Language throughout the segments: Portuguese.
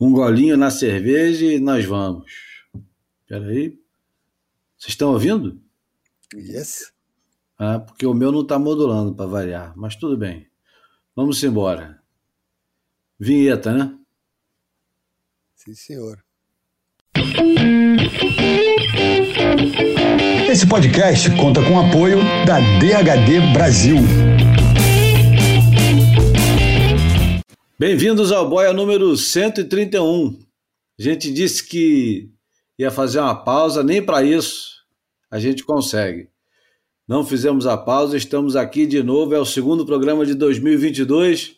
Um golinho na cerveja e nós vamos. Espera aí. Vocês estão ouvindo? Yes. Ah, porque o meu não está modulando para variar, mas tudo bem. Vamos embora. Vinheta, né? Sim, senhor. Esse podcast conta com o apoio da DHD Brasil. Bem-vindos ao Boia número 131. A gente disse que ia fazer uma pausa, nem para isso a gente consegue. Não fizemos a pausa, estamos aqui de novo, é o segundo programa de 2022.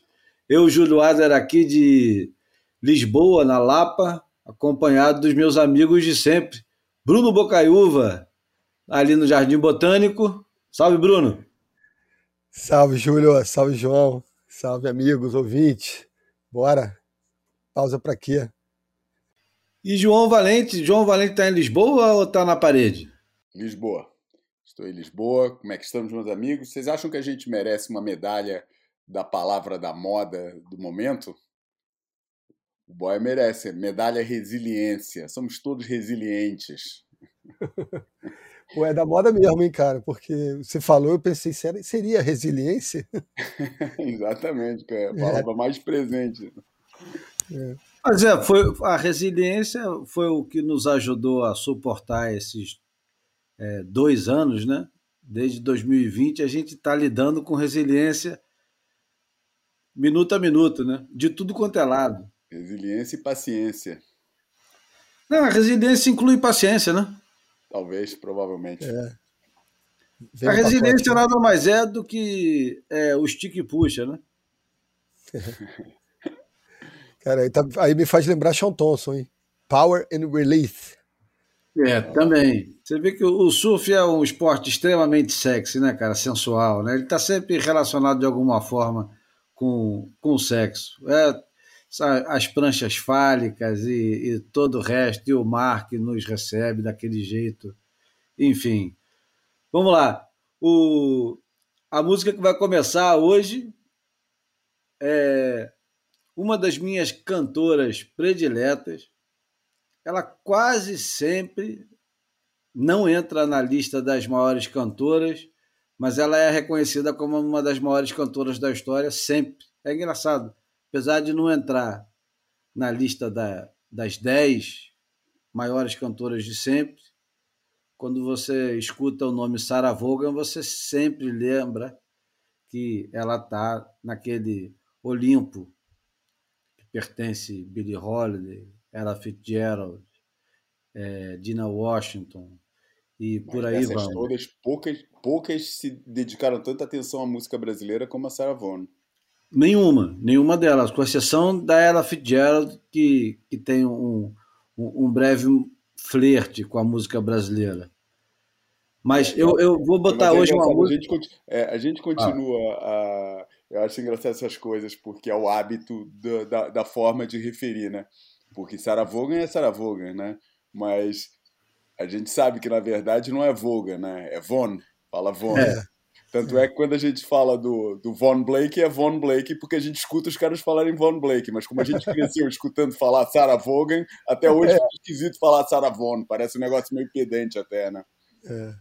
Eu, Júlio Adler, aqui de Lisboa, na Lapa, acompanhado dos meus amigos de sempre. Bruno Bocaiúva, ali no Jardim Botânico. Salve, Bruno. Salve, Júlio. Salve, João. Salve, amigos, ouvintes. Bora. Pausa para quê? E João Valente? João Valente está em Lisboa ou está na parede? Lisboa. Estou em Lisboa. Como é que estamos, meus amigos? Vocês acham que a gente merece uma medalha da palavra da moda do momento? O boy merece. Medalha resiliência. Somos todos resilientes. Pô, é da moda mesmo, hein, cara? Porque você falou, eu pensei, seria resiliência? Exatamente, cara. É a palavra é. mais presente. É. Mas é, foi, a resiliência foi o que nos ajudou a suportar esses é, dois anos, né? Desde 2020 a gente está lidando com resiliência minuto a minuto, né? De tudo quanto é lado. Resiliência e paciência. Não, a resiliência inclui paciência, né? Talvez, provavelmente. É. A resiliência nada mais é do que é, o stick e puxa, né? Cara, aí, tá, aí, me faz lembrar Sean Thompson, hein? Power and Release. É, também. Você vê que o surf é um esporte extremamente sexy, né, cara? Sensual, né? Ele está sempre relacionado de alguma forma com, com o sexo. É, as pranchas fálicas e, e, todo o resto, e o mar que nos recebe daquele jeito. Enfim. Vamos lá. O, a música que vai começar hoje é uma das minhas cantoras prediletas. Ela quase sempre não entra na lista das maiores cantoras, mas ela é reconhecida como uma das maiores cantoras da história sempre. É engraçado apesar de não entrar na lista da, das dez maiores cantoras de sempre, quando você escuta o nome Sarah Vaughan, você sempre lembra que ela está naquele Olimpo que pertence Billie Holiday, Ella Fitzgerald, é, Dina Washington e por Mas aí vamos. todas, poucas, poucas se dedicaram tanta atenção à música brasileira como a Sarah Vaughan. Nenhuma, nenhuma delas, com exceção da Ella Fitzgerald, que, que tem um, um, um breve flerte com a música brasileira. Mas eu, eu vou botar é hoje uma música. A gente, é, a gente continua ah. a. Eu acho engraçado essas coisas, porque é o hábito da, da, da forma de referir, né? Porque Sarah Vaughan é Sarah Vaughan, né? Mas a gente sabe que, na verdade, não é Vaughan, né? É Von. Fala Von. É. Tanto é que quando a gente fala do, do Von Blake, é Von Blake porque a gente escuta os caras falarem Von Blake, mas como a gente cresceu escutando falar Sarah Vaughan, até hoje é, é esquisito falar Sarah Vaughan, parece um negócio meio pedante até, né? É,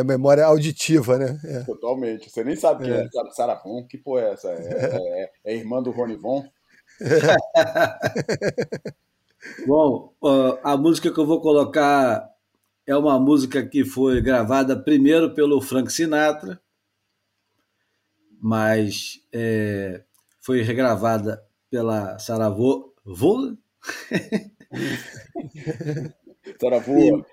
é memória auditiva, né? É. Totalmente. Você nem sabe quem é, é Sarah Vaughan, que porra é essa? É, é, é irmã do Ronnie Von? Bom, a música que eu vou colocar é uma música que foi gravada primeiro pelo Frank Sinatra, mas é, foi regravada pela Sarah Vaughan. Sarah Vaughan.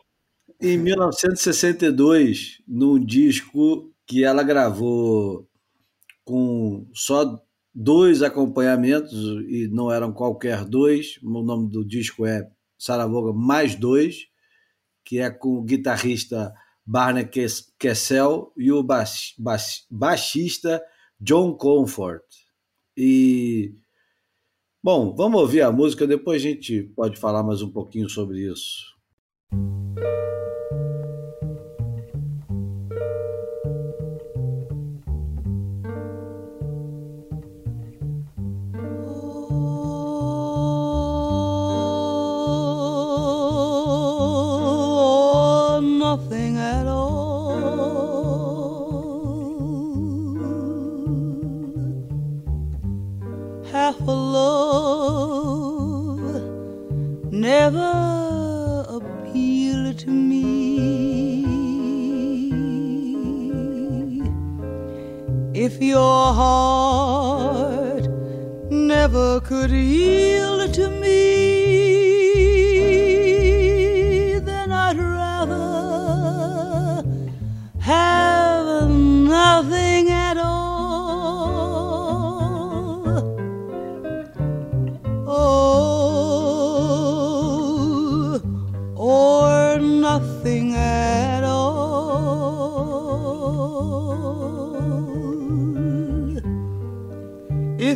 Em 1962, num disco que ela gravou com só dois acompanhamentos, e não eram qualquer dois, o nome do disco é Sarah Vaughan mais dois, que é com o guitarrista Barney Kessel e o baixista John Comfort. E bom, vamos ouvir a música, depois a gente pode falar mais um pouquinho sobre isso. If your heart never could yield to me,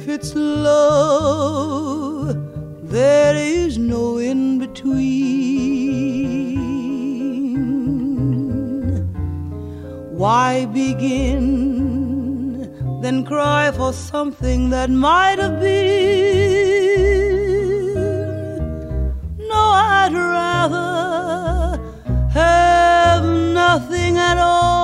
If it's love, there is no in between. Why begin, then cry for something that might have been? No, I'd rather have nothing at all.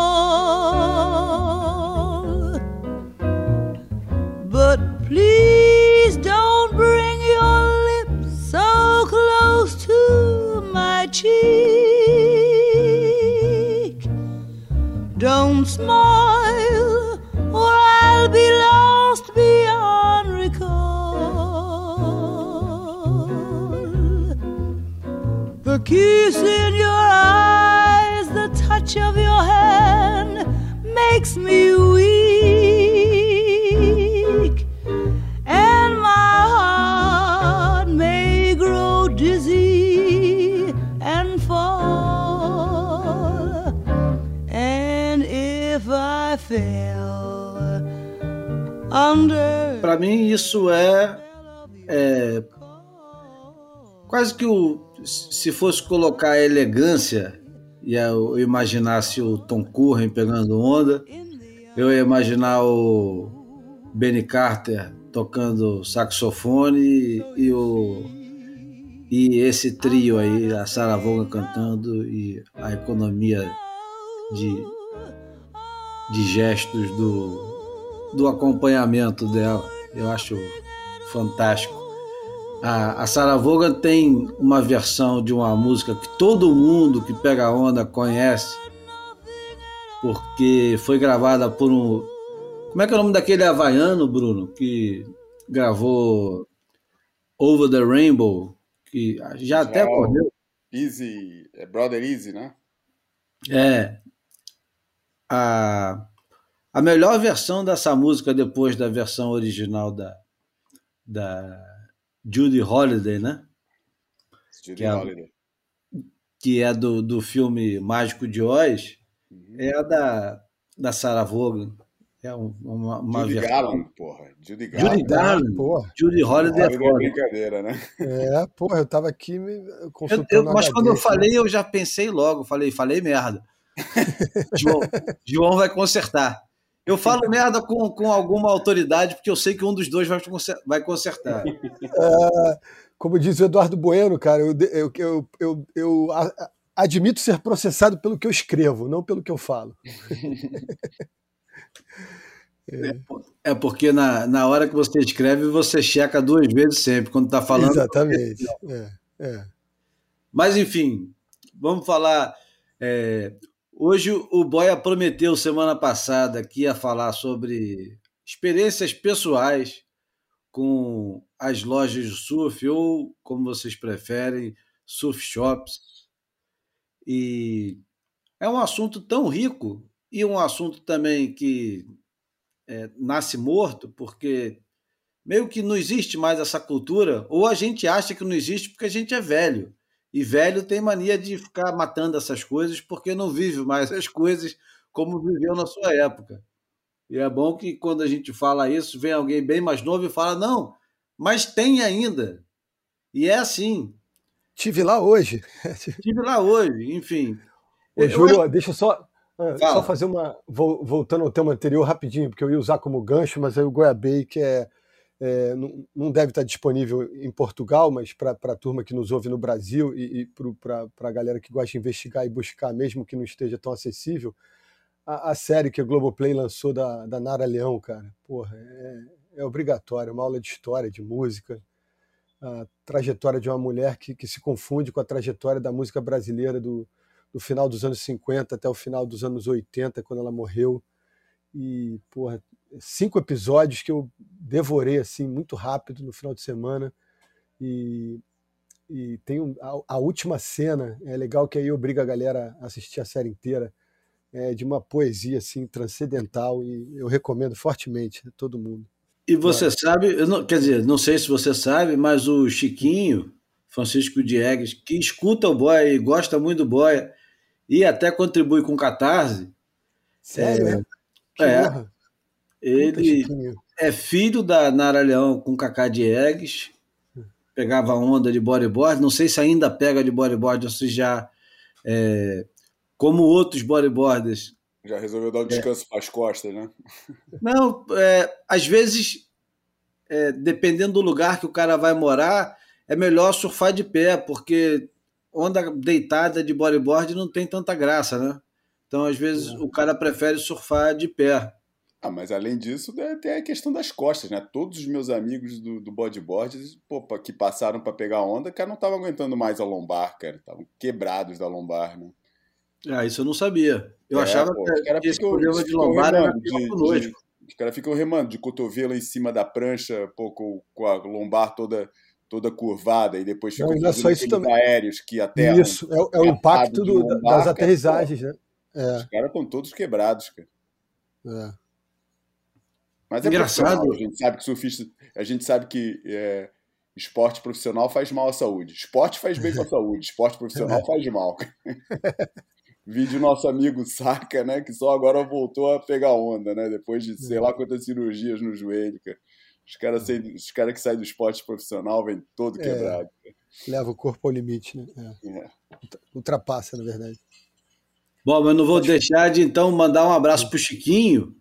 Se fosse colocar a elegância e eu imaginasse o Tom Curren pegando onda, eu ia imaginar o Benny Carter tocando saxofone e, o e esse trio aí, a Sarah Vaughan cantando e a economia de, de gestos do, do acompanhamento dela. Eu acho fantástico. A, a Sarah Vaughan tem uma versão de uma música que todo mundo que pega onda conhece, porque foi gravada por um. Como é que é o nome daquele havaiano, Bruno, que gravou Over the Rainbow, que já até Israel. morreu. Easy, é Brother Easy, né? É. A, a melhor versão dessa música depois da versão original da, da Judy Holliday, né? Judy Que é- Holliday. Que é do, do filme Mágico de Oz, Uhum. é a da, da Sarah Vaughan. É um- uma, uma Judy versão. Garland, porra. Judy Garland. Judy Garland. Porra, Judy Holliday é é foda. brincadeira, né? é, porra, eu tava aqui me Eu- consultando. eu- no mas HD, quando eu assim. falei, eu já pensei logo. Falei, falei merda. João, João vai consertar. Eu falo merda com, com alguma autoridade, porque eu sei que um dos dois vai, vai consertar. É, como diz o Eduardo Bueno, cara, eu, eu, eu, eu, eu a- admito ser processado pelo que eu escrevo, não pelo que eu falo. É porque na, na hora que você escreve, você checa duas vezes sempre, quando está falando. Exatamente. É, é. Mas, enfim, vamos falar. Hoje o Boia prometeu semana passada que ia falar sobre experiências pessoais com as lojas de surf, ou como vocês preferem, surf shops. E é um assunto tão rico e um assunto também que é, nasce morto, porque meio que não existe mais essa cultura, ou a gente acha que não existe porque a gente é velho. E velho tem mania de ficar matando essas coisas porque não vive mais as coisas como viveu na sua época. E é bom que quando a gente fala isso, vem alguém bem mais novo e fala: não, mas tem ainda. E é assim. Tive lá hoje. Estive lá hoje, enfim. Ô, Eu Júlio, deixa eu só, ah, Fala. só fazer uma. vol- Voltando ao tema anterior rapidinho, porque eu ia usar como gancho, mas aí o Goiabei, que é, é, não, deve estar disponível em Portugal, mas para a turma que nos ouve no Brasil e, e para a galera que gosta de investigar e buscar, mesmo que não esteja tão acessível, a, a série que a Globoplay lançou da, da Nara Leão, cara, porra, é, é obrigatório, é uma aula de história, de música. a trajetória de uma mulher que, que se confunde com a trajetória da música brasileira do, do final dos anos 50 até o final dos anos 80, quando ela morreu. E, porra, cinco episódios que eu devorei assim muito rápido no final de semana. E, e tem um, a, a, última cena, é legal que aí obriga a galera a assistir a série inteira, é de uma poesia assim transcendental e eu recomendo fortemente a todo mundo. E você sabe, não, quer dizer, não sei se você sabe, mas o Chiquinho, Francisco Diegues, que escuta o Boia e gosta muito do Boia, e até contribui com o Catarse. Sério? É, é ele é filho da Nara Leão com Cacá Diegues, pegava onda de bodyboard, não sei se ainda pega de bodyboard ou se já, é, como outros bodyboarders, já resolveu dar um descanso é. para as costas, né? Não, é, às vezes, é, dependendo do lugar que o cara vai morar, é melhor surfar de pé, porque onda deitada de bodyboard não tem tanta graça, né? Então, às vezes, é. o cara prefere surfar de pé. Ah, mas além disso, né, tem a questão das costas, né? Todos os meus amigos do, do bodyboard pô, que passaram para pegar onda, cara, não estavam aguentando mais a lombar, cara. Estavam quebrados da lombar, né? Ah, isso eu não sabia. Eu é, achava pô, que, que esse problema de lombar era de, Os caras ficam remando de cotovelo em cima da prancha, pô, com, com a lombar toda toda curvada e depois ficam não, só isso também. aéreos que até Isso, é, é o impacto do, lombar, das aterrissagens, né? É. Os caras estão todos quebrados, cara. É. Mas é engraçado. A gente sabe que surfista, a gente sabe que é, esporte profissional faz mal à saúde. Esporte faz bem para a saúde, esporte profissional faz mal. Vídeo nosso amigo Saca, né? Que só agora voltou a pegar onda, né? Depois de sei lá quantas cirurgias no joelho, cara. Os caras os cara que saem do esporte profissional vêm todo é, quebrado. É, leva o corpo ao limite, né? É. É. Ultrapassa, na verdade. Bom, mas não vou deixar de então mandar um abraço pro Chiquinho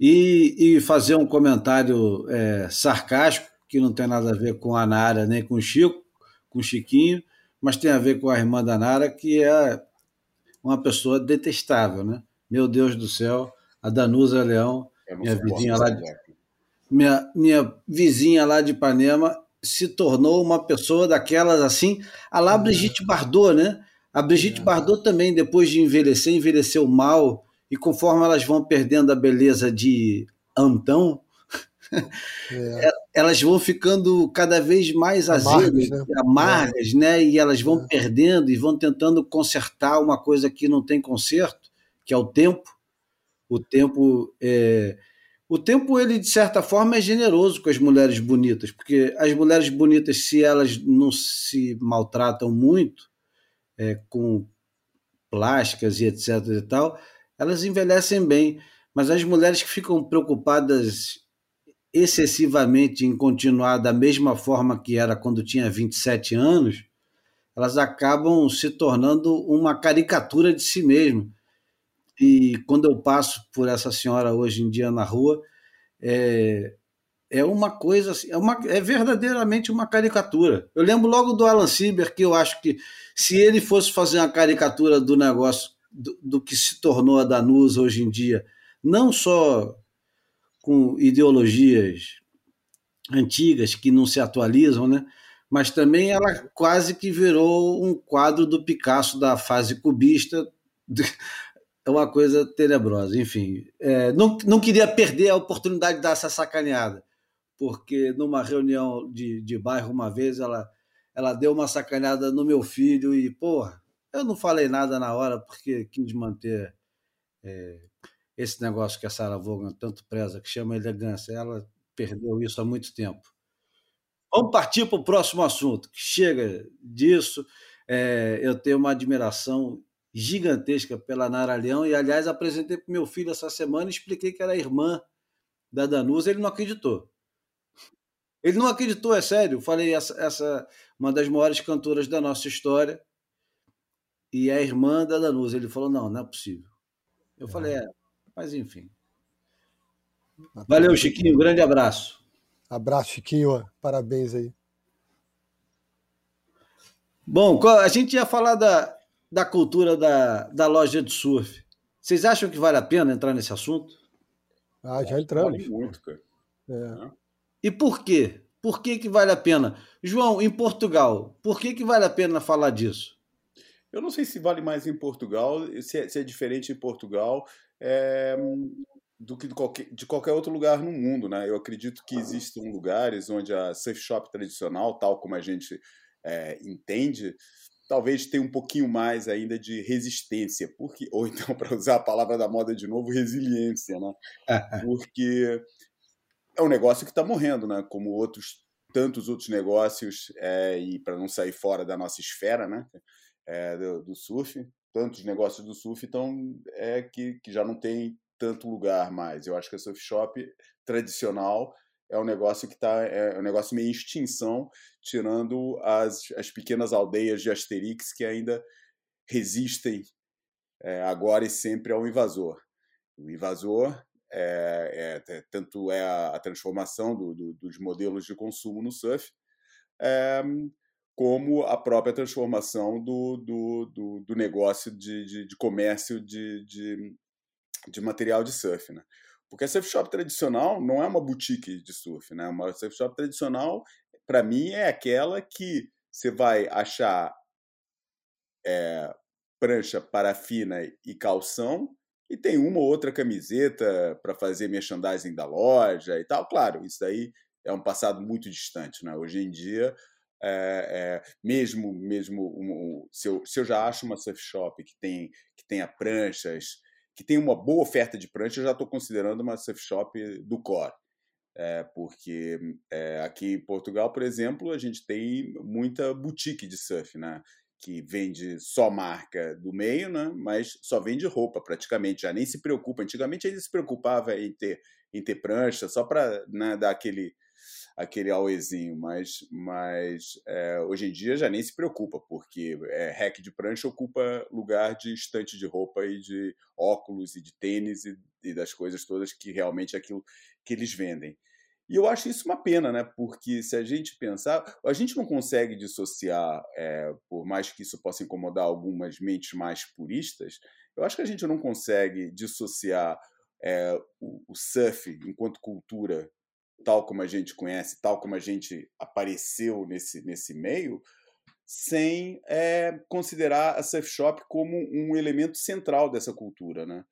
e, e fazer um comentário é, sarcástico, que não tem nada a ver com a Nara nem com o Chico, com o Chiquinho, mas tem a ver com a irmã da Nara, que é uma pessoa detestável, né? Meu Deus do céu, a Danusa Leão, minha vizinha lá de, minha, minha vizinha lá de Ipanema se tornou uma pessoa daquelas assim, a lá. Brigitte Bardot, né? A Brigitte é. Bardot também, depois de envelhecer, envelheceu mal, e conforme elas vão perdendo a beleza de Antão, é. elas vão ficando cada vez mais azedas, amargas, né? amargas, né? E elas vão é. perdendo e vão tentando consertar uma coisa que não tem conserto, que é o tempo. O tempo, é... o tempo ele de certa forma é generoso com as mulheres bonitas, porque as mulheres bonitas, se elas não se maltratam muito é, com plásticas e etc e tal, elas envelhecem bem. Mas as mulheres que ficam preocupadas excessivamente em continuar da mesma forma que era quando tinha 27 anos, elas acabam se tornando uma caricatura de si mesmo. E quando eu passo por essa senhora hoje em dia na rua, é, é uma coisa, assim, é, uma, é verdadeiramente uma caricatura. Eu lembro logo do Alan Sieber, que eu acho que se ele fosse fazer uma caricatura do negócio, do, do que se tornou a Danusa hoje em dia, não só com ideologias antigas que não se atualizam, né? mas também ela quase que virou um quadro do Picasso da fase cubista. É uma coisa tenebrosa. Enfim, é, não, não queria perder a oportunidade de dar essa sacaneada, porque numa reunião de, de bairro uma vez ela, ela deu uma sacaneada no meu filho e, porra, eu não falei nada na hora porque quis manter é, esse negócio que a Sarah Vaughan tanto preza, que chama elegância, ela perdeu isso há muito tempo. Vamos partir para o próximo assunto, chega disso. É, eu tenho uma admiração gigantesca pela Nara Leão e, aliás, apresentei para meu filho essa semana e expliquei que era irmã da Danusa, ele não acreditou. Ele não acreditou, é sério. Falei, essa, essa uma das maiores cantoras da nossa história e é irmã da Danusa. Ele falou, não, não é possível. Eu é. falei, é, mas enfim. Valeu, Chiquinho. Grande abraço. Abraço, Chiquinho. Parabéns aí. Bom, a gente ia falar da, da cultura da, da loja de surf. Vocês acham que vale a pena entrar nesse assunto? Ah, já entramos. Vale muito, cara. É. E por quê? Por que, que vale a pena? João, em Portugal, por que, que vale a pena falar disso? Eu não sei se vale mais em Portugal, se é, se é diferente em Portugal é, do que de qualquer, de qualquer outro lugar no mundo. Né? Eu acredito que existam lugares onde a safe shop tradicional, tal como a gente é, entende, talvez tenha um pouquinho mais ainda de resistência, porque ou então, para usar a palavra da moda de novo, resiliência, né? porque é um negócio que está morrendo, né? como outros tantos outros negócios, é, e para não sair fora da nossa esfera né? É, do, do, surf, tantos negócios do surf então, é, que, que já não tem tanto lugar mais. Eu acho que a surf shop tradicional é um negócio que está é um negócio meio em extinção, tirando as, as pequenas aldeias de Asterix que ainda resistem é, agora e sempre ao invasor. O invasor é, é, tanto é a, a transformação do, do, dos modelos de consumo no surf, é, como a própria transformação do, do, do negócio de, de, de comércio de, de, de, material de surf. Né? Porque a surf shop tradicional não é uma boutique de surf. Né? Uma surf shop tradicional, para mim, é aquela que você vai achar é, prancha, parafina e calção e tem uma ou outra camiseta para fazer merchandising da loja e tal. Claro, isso aí é um passado muito distante. Né? Hoje em dia, é, é, mesmo mesmo um, se, eu, se eu já acho uma surf shop que, tem, que tenha pranchas, que tem uma boa oferta de prancha, eu já estou considerando uma surf shop do core. É, porque é, aqui em Portugal, por exemplo, a gente tem muita boutique de surf, né? que vende só marca do meio, né? mas só vende roupa praticamente, já nem se preocupa. Antigamente ainda se preocupava em ter, em ter prancha, só para né, dar aquele, aquele auezinho, mas, mas é, hoje em dia já nem se preocupa, porque é, hack de prancha ocupa lugar de estante de roupa e de óculos e de tênis e, e das coisas todas que realmente é aquilo que eles vendem. E eu acho isso uma pena, né? Porque se a gente pensar, a gente não consegue dissociar, é, por mais que isso possa incomodar algumas mentes mais puristas, eu acho que a gente não consegue dissociar é, o, o surf enquanto cultura, tal como a gente conhece, tal como a gente apareceu nesse, nesse meio, sem é, considerar a surf shop como um elemento central dessa cultura, né?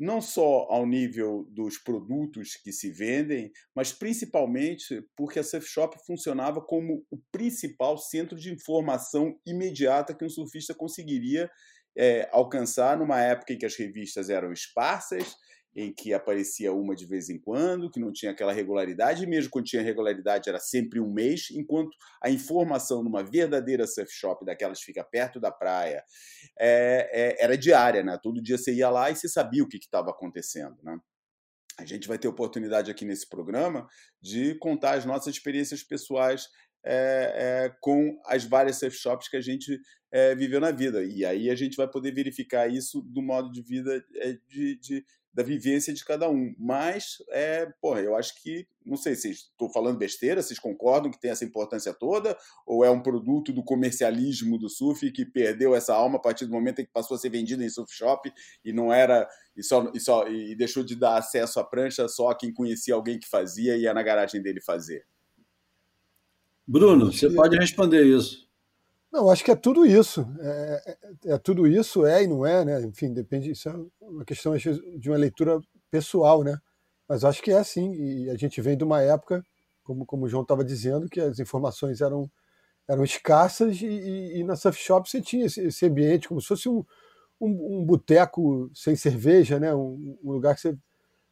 não só ao nível dos produtos que se vendem, mas principalmente porque a Surf Shop funcionava como o principal centro de informação imediata que um surfista conseguiria é, alcançar numa época em que as revistas eram esparsas em que aparecia uma de vez em quando, que não tinha aquela regularidade, e mesmo quando tinha regularidade era sempre um mês, enquanto a informação numa verdadeira surf shop, daquelas que fica perto da praia, é, é, era diária, né? Todo dia você ia lá e você sabia o que estava acontecendo, né? A gente vai ter oportunidade aqui nesse programa de contar as nossas experiências pessoais é, é, com as várias surf shops que a gente é, viveu na vida. E aí a gente vai poder verificar isso do modo de vida de, de, da vivência de cada um. Mas, é, porra, eu acho que, não sei se estou falando besteira, vocês concordam que tem essa importância toda? Ou é um produto do comercialismo do surf que perdeu essa alma a partir do momento em que passou a ser vendido em surf shop e não era. e, só, e, só, e deixou de dar acesso à prancha só a quem conhecia alguém que fazia e ia na garagem dele fazer? Bruno, você pode responder isso. Não, acho que é tudo isso. É, é, é, tudo isso, é e não é, né? Enfim, depende. Isso é uma questão de uma leitura pessoal, né? Mas acho que é assim. E a gente vem de uma época, como, como o João estava dizendo, que as informações eram, eram escassas e, e, e na surf shop você tinha esse, esse ambiente como se fosse um, um, um boteco sem cerveja, né? Um, um lugar que você.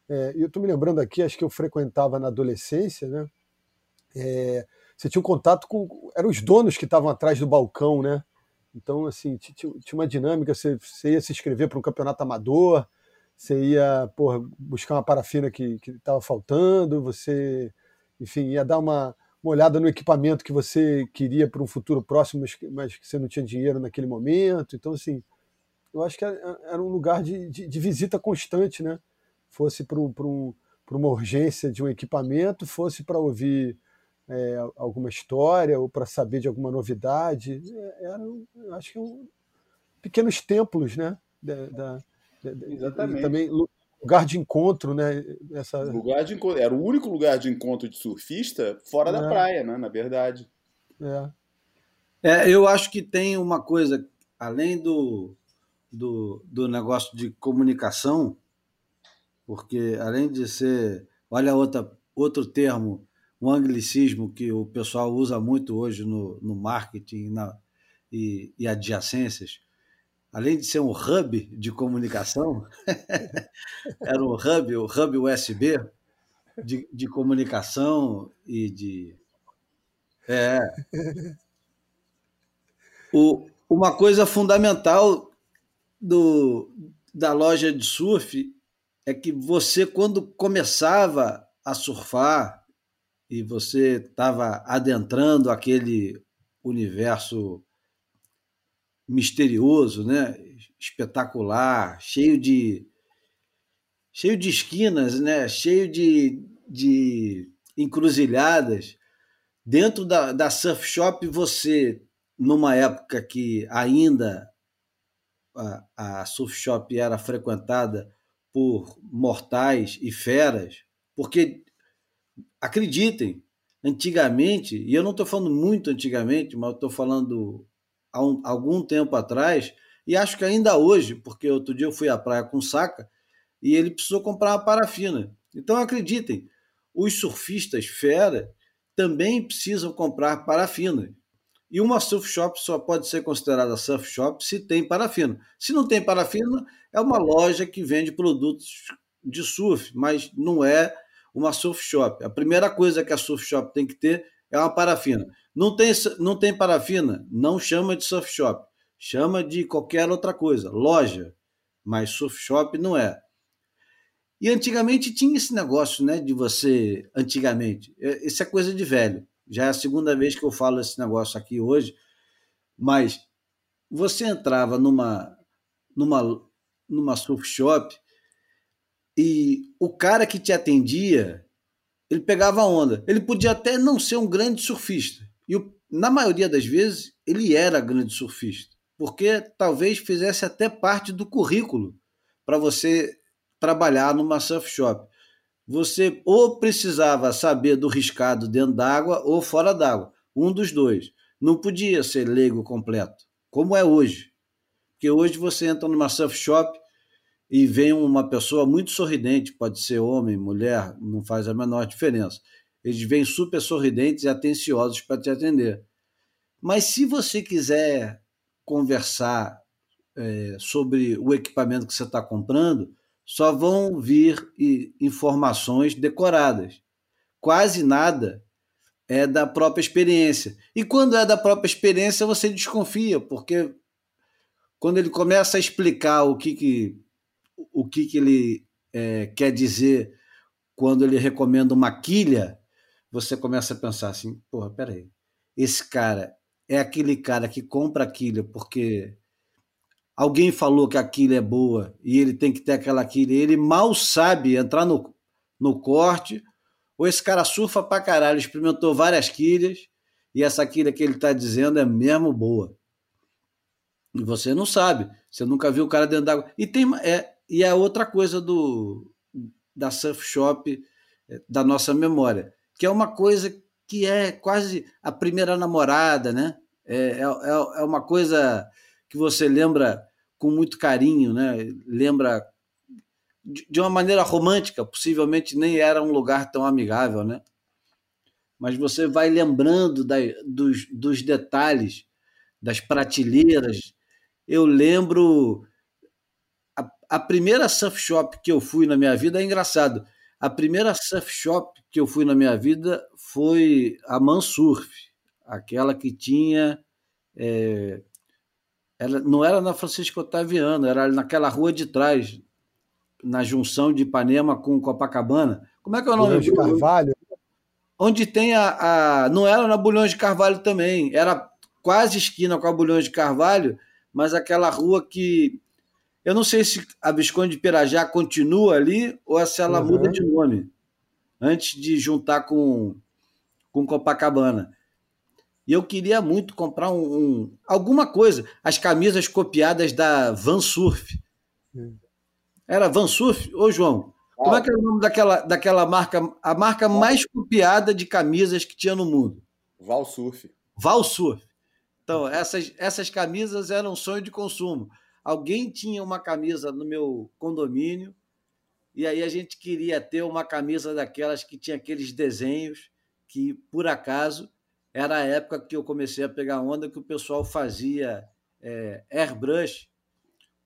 É, eu estou me lembrando aqui, acho que eu frequentava na adolescência, né? É, você tinha um contato com. Eram os donos que estavam atrás do balcão, né? Então, assim, tinha uma dinâmica, você, você ia se inscrever para um campeonato amador, você ia porra, buscar uma parafina que estava faltando, você, enfim, ia dar uma, uma olhada no equipamento que você queria para um futuro próximo, mas, mas que você não tinha dinheiro naquele momento. Então, assim, eu acho que era, era um lugar de, de, de, visita constante, né? Fosse para um, uma urgência de um equipamento, fosse para ouvir é, alguma história ou para saber de alguma novidade. É, eram, acho que, um, pequenos templos, né? Da, da, Exatamente. também lugar de encontro, né? Essa... Lugar de encontro. Era o único lugar de encontro de surfista fora é. da praia, né? Na verdade. É. é. eu acho que tem uma coisa, além do, do, do negócio de comunicação, porque além de ser. Olha outra, outro termo, um anglicismo que o pessoal usa muito hoje no, no marketing na, e, e adjacências além de ser um hub de comunicação, era um hub, o hub USB de, de comunicação e de. É. O, uma coisa fundamental do, da loja de surf é que você, quando começava a surfar e você estava adentrando aquele universo misterioso, né? espetacular, cheio de cheio de esquinas, né? cheio de, de encruzilhadas. Dentro da, da surf shop, você, numa época que ainda a, a surf shop era frequentada por mortais e feras, porque acreditem, antigamente, e eu não estou falando muito antigamente, mas estou falando há um, algum tempo atrás, e acho que ainda hoje, porque outro dia eu fui à praia com saca e ele precisou comprar uma parafina. Então acreditem, os surfistas fera também precisam comprar parafina. E uma surf shop só pode ser considerada surf shop se tem parafina. Se não tem parafina, é uma loja que vende produtos de surf, mas não é uma surf shop. A primeira coisa que a surf shop tem que ter é uma parafina. Não tem, não tem parafina? Não chama de surf shop. Chama de qualquer outra coisa, loja. Mas surf shop não é. E antigamente tinha esse negócio, né? De você. Antigamente. É, isso é coisa de velho. Já é a segunda vez que eu falo esse negócio aqui hoje. Mas você entrava numa, numa, numa surf shop e o cara que te atendia ele pegava onda. Ele podia até não ser um grande surfista. E na maioria das vezes ele era grande surfista, porque talvez fizesse até parte do currículo para você trabalhar numa surf shop. Você ou precisava saber do riscado dentro d'água ou fora d'água, um dos dois. Não podia ser leigo completo, como é hoje. Porque hoje você entra numa surf shop, e vem uma pessoa muito sorridente, pode ser homem, mulher, não faz a menor diferença. Eles vêm super sorridentes e atenciosos para te atender. Mas se você quiser conversar é, sobre o equipamento que você está comprando, só vão vir informações decoradas. Quase nada é da própria experiência. E quando é da própria experiência, você desconfia, porque quando ele começa a explicar o que, que o que, que ele é, quer dizer quando ele recomenda uma quilha, você começa a pensar assim: porra, peraí, esse cara é aquele cara que compra a quilha porque alguém falou que a quilha é boa e ele tem que ter aquela quilha, ele mal sabe entrar no, no corte, ou esse cara surfa pra caralho, experimentou várias quilhas e essa quilha que ele está dizendo é mesmo boa. E você não sabe, você nunca viu o cara dentro d'água. E tem é, e a outra coisa do, da surf shop eh, da nossa memória, que é uma coisa que é quase a primeira namorada, né? É, é, é, é uma coisa que você lembra com muito carinho, né? Lembra de uma maneira romântica, possivelmente nem era um lugar tão amigável, né? Mas você vai lembrando da, dos, dos detalhes, das prateleiras. Eu lembro a primeira surf shop que eu fui na minha vida é engraçado. A primeira surf shop que eu fui na minha vida foi a Mansurf, aquela que tinha. É, ela, não era na Francisco Otaviano, era naquela rua de trás, na junção de Ipanema com Copacabana. Como é que é o nome? Bulhões de Carvalho. Onde tem a, a. Não era na Bulhões de Carvalho também, era quase esquina com a Bulhões de Carvalho, mas aquela rua que eu não sei se a Visconde de Pirajá continua ali ou se ela uhum. muda de nome antes de juntar com, com Copacabana. E eu queria muito comprar um, um alguma coisa, as camisas copiadas da Van Surf. Uhum. Era Van Surf? Ô, João, como é que é o nome daquela, daquela marca, a marca mais copiada de camisas que tinha no mundo? Val Surf. Val Surf. Então, essas, essas camisas eram um sonho de consumo. Alguém tinha uma camisa no meu condomínio e aí a gente queria ter uma camisa daquelas que tinha aqueles desenhos que, por acaso, era a época que eu comecei a pegar onda que o pessoal fazia é, airbrush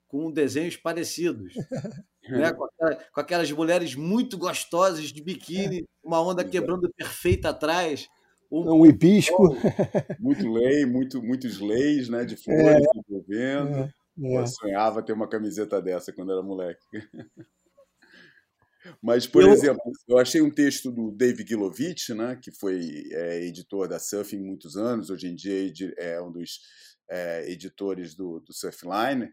com desenhos parecidos. né? com, aquela, com, aquelas mulheres muito gostosas de biquíni, uma onda quebrando perfeita atrás. Um, um hibisco. Muito lei, muito, muitos leis né, de flores é, envolvendo. É, é. Eu sonhava ter uma camiseta dessa quando era moleque. Mas, por eu... exemplo, eu achei um texto do Dave Gilovich, né, que foi é, editor da Surfing muitos anos, hoje em dia é um dos é, editores do, do Surfline,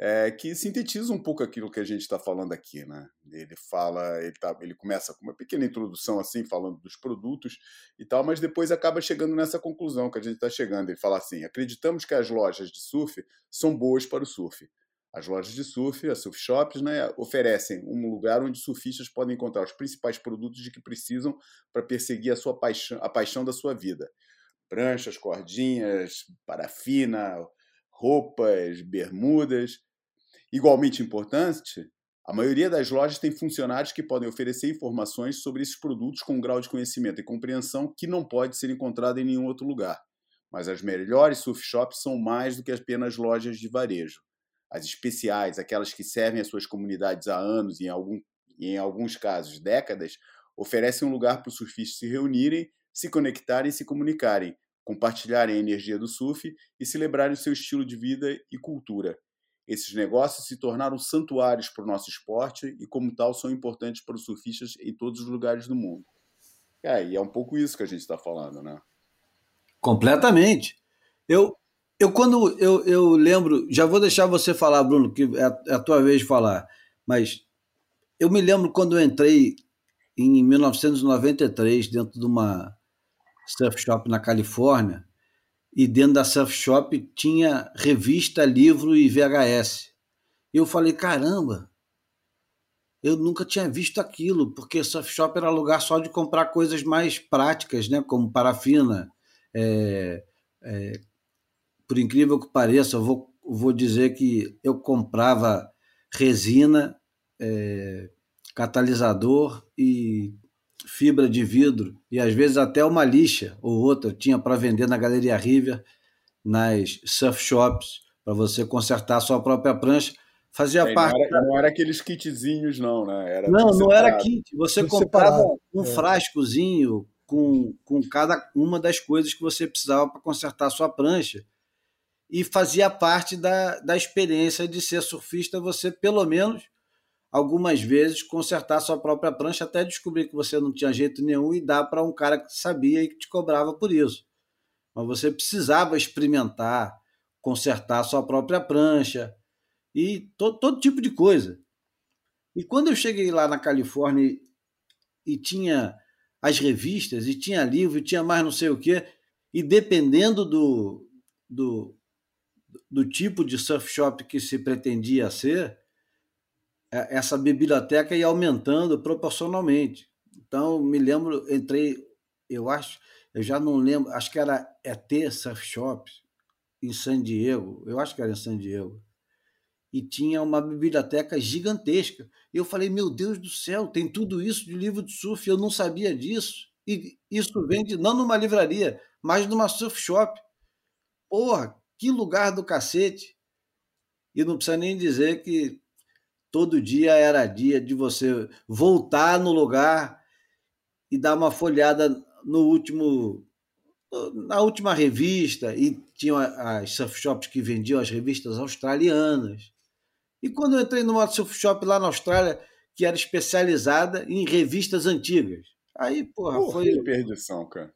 é, que sintetiza um pouco aquilo que a gente está falando aqui. Né? Ele fala, ele, tá, ele começa com uma pequena introdução, assim, falando dos produtos e tal, mas depois acaba chegando nessa conclusão que a gente está chegando. Ele fala assim: acreditamos que as lojas de surf são boas para o surf as lojas de surf, as surf shops, né, oferecem um lugar onde surfistas podem encontrar os principais produtos de que precisam para perseguir a sua paixão, a paixão da sua vida. Pranchas, cordinhas, parafina, roupas, bermudas. Igualmente importante, a maioria das lojas tem funcionários que podem oferecer informações sobre esses produtos com um grau de conhecimento e compreensão que não pode ser encontrado em nenhum outro lugar. Mas as melhores surf shops são mais do que apenas lojas de varejo as especiais, aquelas que servem as suas comunidades há anos e em, algum, e em alguns casos décadas, oferecem um lugar para os surfistas se reunirem, se conectarem e se comunicarem, compartilharem a energia do surf e celebrarem o seu estilo de vida e cultura. Esses negócios se tornaram santuários para o nosso esporte e, como tal, são importantes para os surfistas em todos os lugares do mundo. É, e é um pouco isso que a gente está falando, né? Completamente. Eu, eu, quando eu, eu lembro, já vou deixar você falar, Bruno, que é a, é a tua vez de falar, mas eu me lembro quando eu entrei em 1993 dentro de uma surf shop na Califórnia e dentro da surf shop tinha revista, livro e VHS. Eu falei, caramba, eu nunca tinha visto aquilo, porque surf shop era lugar só de comprar coisas mais práticas, né, como parafina, é, é, por incrível que pareça, eu vou, vou dizer que eu comprava resina, é, catalisador e fibra de vidro, e às vezes até uma lixa ou outra tinha para vender na Galeria River, nas surf shops, para você consertar a sua própria prancha. Fazia é, parte. Não era, não era, aqueles kitzinhos, não, né? Era não, não era kit. Você tudo comprava separado. um é. frascozinho com, com cada uma das coisas que você precisava para consertar a sua prancha e fazia parte da, da experiência de ser surfista, você pelo menos algumas vezes consertar sua própria prancha até descobrir que você não tinha jeito nenhum e dar para um cara que sabia e que te cobrava por isso. Mas você precisava experimentar, consertar sua própria prancha e to, todo tipo de coisa. E quando eu cheguei lá na Califórnia e, tinha as revistas, e tinha livro, e tinha mais não sei o quê, e dependendo do, do, do tipo de surf shop que se pretendia ser, essa biblioteca ia aumentando proporcionalmente. Então, me lembro, entrei, eu acho, eu já não lembro, acho que era ET Surf Shop em San Diego, eu acho que era em San Diego, e tinha uma biblioteca gigantesca. Eu falei, meu Deus do céu, tem tudo isso de livro de surf, eu não sabia disso. E isso vende não numa livraria, mas numa surf shop. Porra, que lugar do cacete! E não precisa nem dizer que todo dia era dia de você voltar no lugar e dar uma folhada no último na última revista e tinham as surf shops que vendiam as revistas australianas. E quando eu entrei numa surf shop lá na Austrália que era especializada em revistas antigas. Aí, porra, porra foi que perdição, cara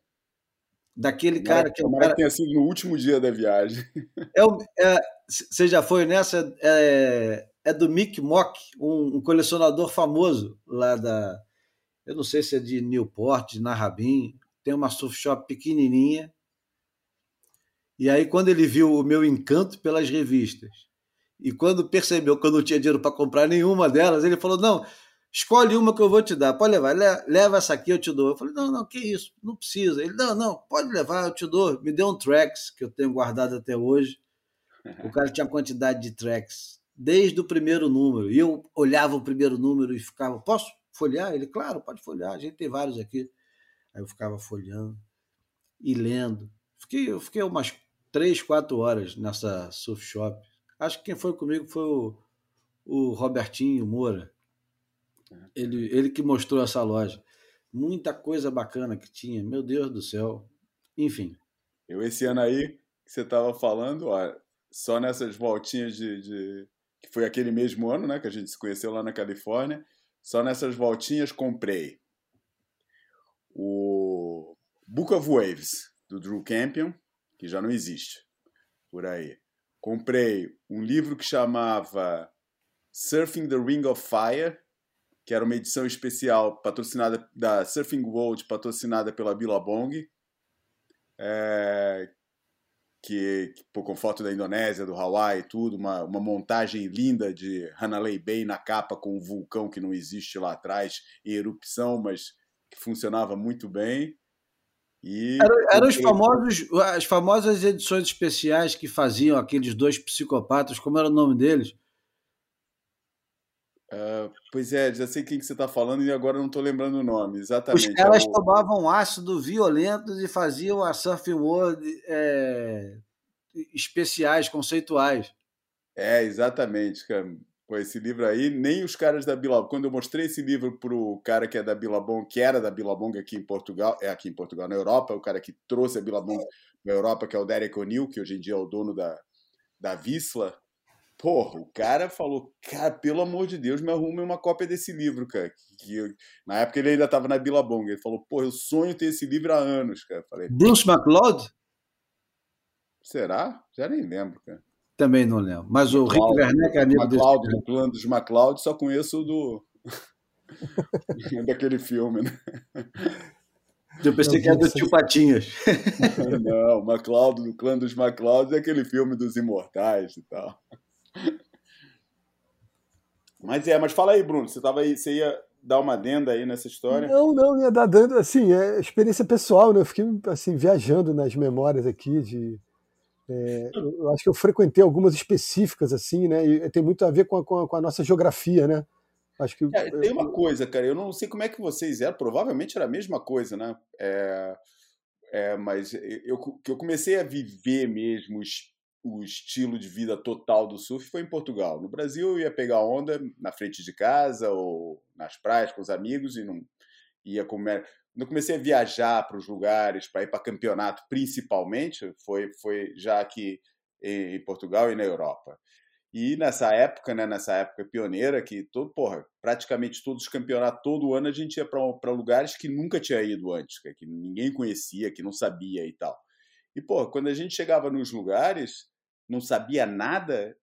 daquele cara que. É Tomara cara... que tenha sido no último dia da viagem. É, é, você já foi nessa? É, é do Mick Mock, um, um, colecionador famoso lá da. Eu não sei se é de Newport, de Narrabin. Tem uma surf shop pequenininha. E aí, quando ele viu o meu encanto pelas revistas E quando percebeu que eu não tinha dinheiro para comprar nenhuma delas, ele falou: Não, escolhe uma que eu vou te dar, pode levar, leva essa aqui, eu te dou. Eu falei: Não, não, que isso, não precisa. Ele: Não, não, pode levar, eu te dou. Me deu um tracks que eu tenho guardado até hoje. O cara tinha quantidade de tracks, desde o primeiro número. E eu olhava o primeiro número e ficava: Posso folhear? Ele: Claro, pode folhear, a gente tem vários aqui. Aí eu ficava folheando e lendo. Fiquei, eu fiquei umas três, quatro horas nessa surf shop. Acho que quem foi comigo foi o, o Robertinho Moura. Ele, ele que mostrou essa loja. Muita coisa bacana que tinha, meu Deus do céu. Enfim. Eu, esse ano aí, que você estava falando, ó, só nessas voltinhas de, de, que foi aquele mesmo ano, né, que a gente se conheceu lá na Califórnia, só nessas voltinhas comprei o Book of Waves, do Drew Campion, que já não existe por aí. Comprei um livro que chamava Surfing the Ring of Fire, que era uma edição especial patrocinada da Surfing World, patrocinada pela Billabong, é, que, que pô, com foto da Indonésia, do Hawaii e tudo, uma, uma montagem linda de Hanalei Bay na capa com um vulcão que não existe lá atrás, em erupção, mas que funcionava muito bem. E eram, eram os famosos, as famosas edições especiais que faziam aqueles dois psicopatas, como era o nome deles? Uh, pois é, já sei quem que você está falando e agora não estou lembrando o nome, exatamente. Os caras é o... tomavam ácido violentos e faziam a Surfing World é, especiais, conceituais. É, exatamente, cara. Pô, esse livro aí, nem os caras da Billabong. Quando eu mostrei esse livro pro cara que é da Billabong, que era da Billabong aqui em Portugal, é aqui em Portugal, na Europa, o cara que trouxe a Billabong na Europa, que é o Derek O'Neill, que hoje em dia é o dono da, da Visla. Porra, o cara falou, cara, pelo amor de Deus, me arrume uma cópia desse livro, cara. Que eu, na época ele ainda estava na Billabong. Ele falou, pô, eu sonho ter esse livro há anos, cara. falei, Bruce McLeod? Será? Já nem lembro, cara. Também não lembro. Mas o Rick Werneck é amigo McLeod, desse. Plano dos McLeod só conheço do. daquele filme, né? Eu pensei que era do Tio Patinhas. não, o McLeod, o clã dos McLeod é aquele filme dos imortais e tal. Mas é, mas fala aí, Bruno, você tava aí, você ia dar uma adenda aí nessa história? Não, não, ia dar dando, assim, é experiência pessoal, né? Eu fiquei assim viajando nas memórias aqui de é, eu acho que eu frequentei algumas específicas, assim, né? E tem muito a ver com a, com a, com a nossa geografia, né? Acho que é, tem uma coisa, cara. Eu não sei como é que vocês eram. Provavelmente era a mesma coisa, né? É, é, mas eu que eu comecei a viver mesmo o, estilo de vida total do surf foi em Portugal. No Brasil eu ia pegar onda na frente de casa ou nas praias com os amigos e não ia comer. Quando eu comecei a viajar para os lugares, para ir para campeonato principalmente, foi, foi já aqui em Portugal e na Europa. E nessa época, né, nessa época pioneira, que todo, porra, praticamente todos os campeonatos, todo ano a gente ia para lugares que nunca tinha ido antes, que ninguém conhecia, que não sabia e tal. E, porra, quando a gente chegava nos lugares, não sabia nada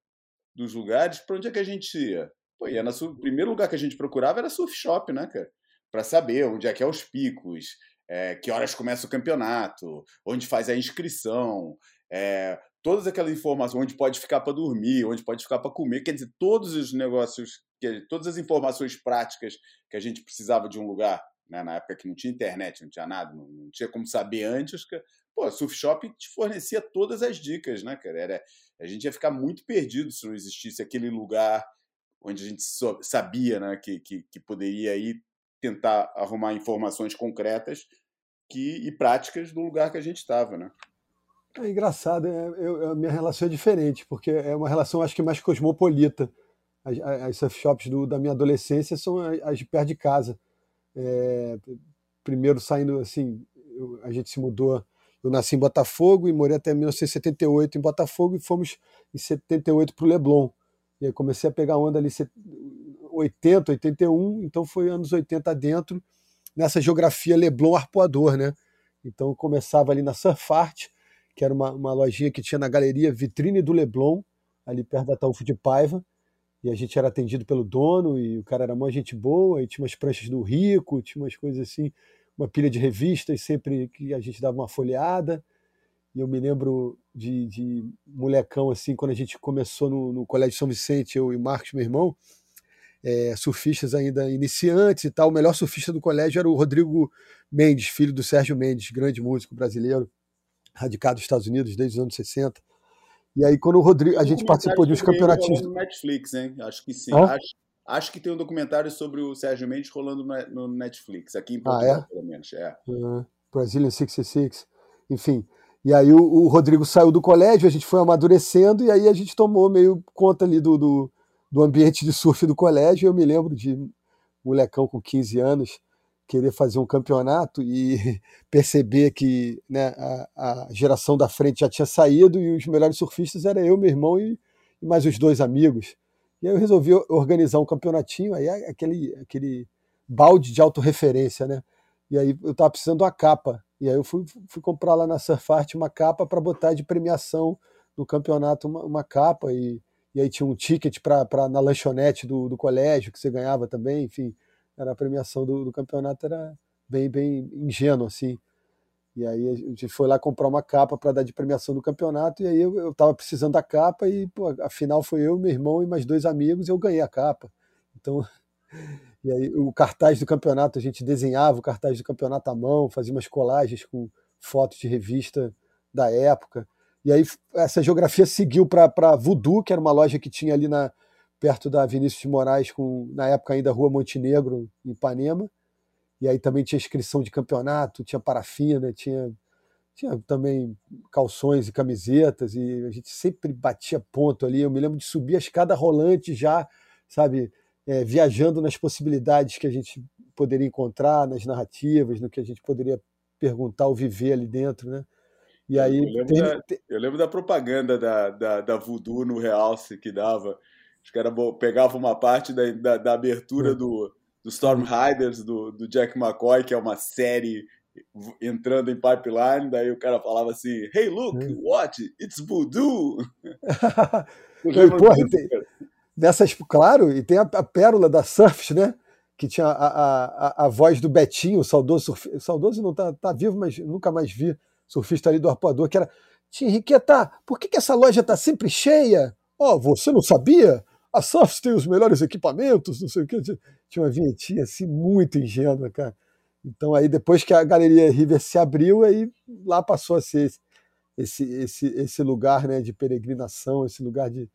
dos lugares, para onde é que a gente ia? Pô, ia na, o primeiro lugar que a gente procurava era surf shop, né, cara? para saber onde é que é os picos, é, que horas começa o campeonato, onde faz a inscrição, é, todas aquelas informações, onde pode ficar para dormir, onde pode ficar para comer, quer dizer, todos os negócios, todas as informações práticas que a gente precisava de um lugar, né, na época que não tinha internet, não tinha nada, não, tinha como saber antes, pô, a Surf Shop te fornecia todas as dicas, né, cara? Era, a gente ia ficar muito perdido se não existisse aquele lugar onde a gente sabia né, que, que, que poderia ir tentar arrumar informações concretas que, e práticas do lugar que a gente estava, né? É engraçado, é, eu, a minha relação é diferente, porque é uma relação, acho que mais cosmopolita. As, as surf shops do, da minha adolescência são as de perto de casa. É, primeiro saindo assim, eu, a gente se mudou. Eu nasci em Botafogo e morei até 1978 em Botafogo e fomos em 78 para o Leblon. E aí comecei a pegar onda ali 80, 81, então foi anos 80 dentro, nessa geografia Leblon arpoador, né? Então começava ali na Surfart, que era uma, uma lojinha que tinha na galeria Vitrine do Leblon, ali perto da Taúfo de Paiva, e a gente era atendido pelo dono, e o cara era uma gente boa, e tinha umas pranchas do Rico, tinha umas coisas assim, uma pilha de revistas, sempre que a gente dava uma folheada, E eu me lembro de, de molecão, assim, quando a gente começou no, no Colégio São Vicente, eu e o Marcos, meu irmão, é, surfistas ainda iniciantes e tal. O melhor surfista do colégio era o Rodrigo Mendes, filho do Sérgio Mendes, grande músico brasileiro, radicado nos Estados Unidos desde os anos 60. E aí, quando o Rodrigo. A gente participou de uns campeonatinhos. no Netflix, hein? Acho que sim. Acho, acho, que tem um documentário sobre o Sérgio Mendes rolando no Netflix, aqui em Portugal, ah, é? pelo menos. É. Uh, Brazilian 66. Enfim. E aí o, o, Rodrigo saiu do colégio, a gente foi amadurecendo, e aí a gente tomou meio conta ali do, do, do ambiente de surf do colégio. Eu me lembro de molecão com 15 anos querer fazer um campeonato e perceber que né, a, a, geração da frente já tinha saído e os melhores surfistas era eu, meu irmão e, e mais os dois amigos. E aí eu resolvi organizar um campeonatinho, aí aquele, aquele balde de autorreferência, né? E aí eu estava precisando de uma capa. E aí eu fui, fui comprar lá na Surfart uma capa para botar de premiação no campeonato uma, uma capa. E, e aí tinha um ticket para na lanchonete do, do colégio que você ganhava também, enfim era a premiação do, do campeonato era bem bem ingênuo assim e aí a gente foi lá comprar uma capa para dar de premiação do campeonato e aí eu, estava precisando da capa e pô, a final foi eu meu irmão e mais dois amigos e eu ganhei a capa então e aí o cartaz do campeonato a gente desenhava o cartaz do campeonato à mão fazia umas colagens com fotos de revista da época e aí essa geografia seguiu para Voodoo que era uma loja que tinha ali na perto da Vinícius de Moraes, com, na época ainda Rua Montenegro, em Ipanema. E aí também tinha inscrição de campeonato, tinha parafina, tinha, tinha também calções e camisetas, e a gente sempre batia ponto ali. Eu me lembro de subir a escada rolante já, sabe, é, viajando nas possibilidades que a gente poderia encontrar, nas narrativas, no que a gente poderia perguntar ou viver ali dentro, né? E aí, eu, lembro tem... da, eu lembro da propaganda da, da, da Voodoo no Realce que dava os caras pegavam uma parte da, da, da abertura do, do Storm Riders, do, do Jack McCoy, que é uma série entrando em pipeline, daí o cara falava assim, hey, look, what? It's voodoo! Porra, tem, dessas, claro, e tem a, a, pérola da Surfs, né? Que tinha a, a, a, voz do Betinho, o saudoso surfista, saudoso não tá, tá vivo, mas nunca mais vi, surfista ali do arpoador, que era, Tia Henriqueta, por que, que essa loja tá sempre cheia? Ó, oh, você não sabia? A Softs tem os melhores equipamentos, não sei o que. Tinha uma vinhetinha assim muito ingênua, cara. Então aí depois que a Galeria River se abriu, aí lá passou a ser esse, esse, esse lugar né, de peregrinação, esse lugar de,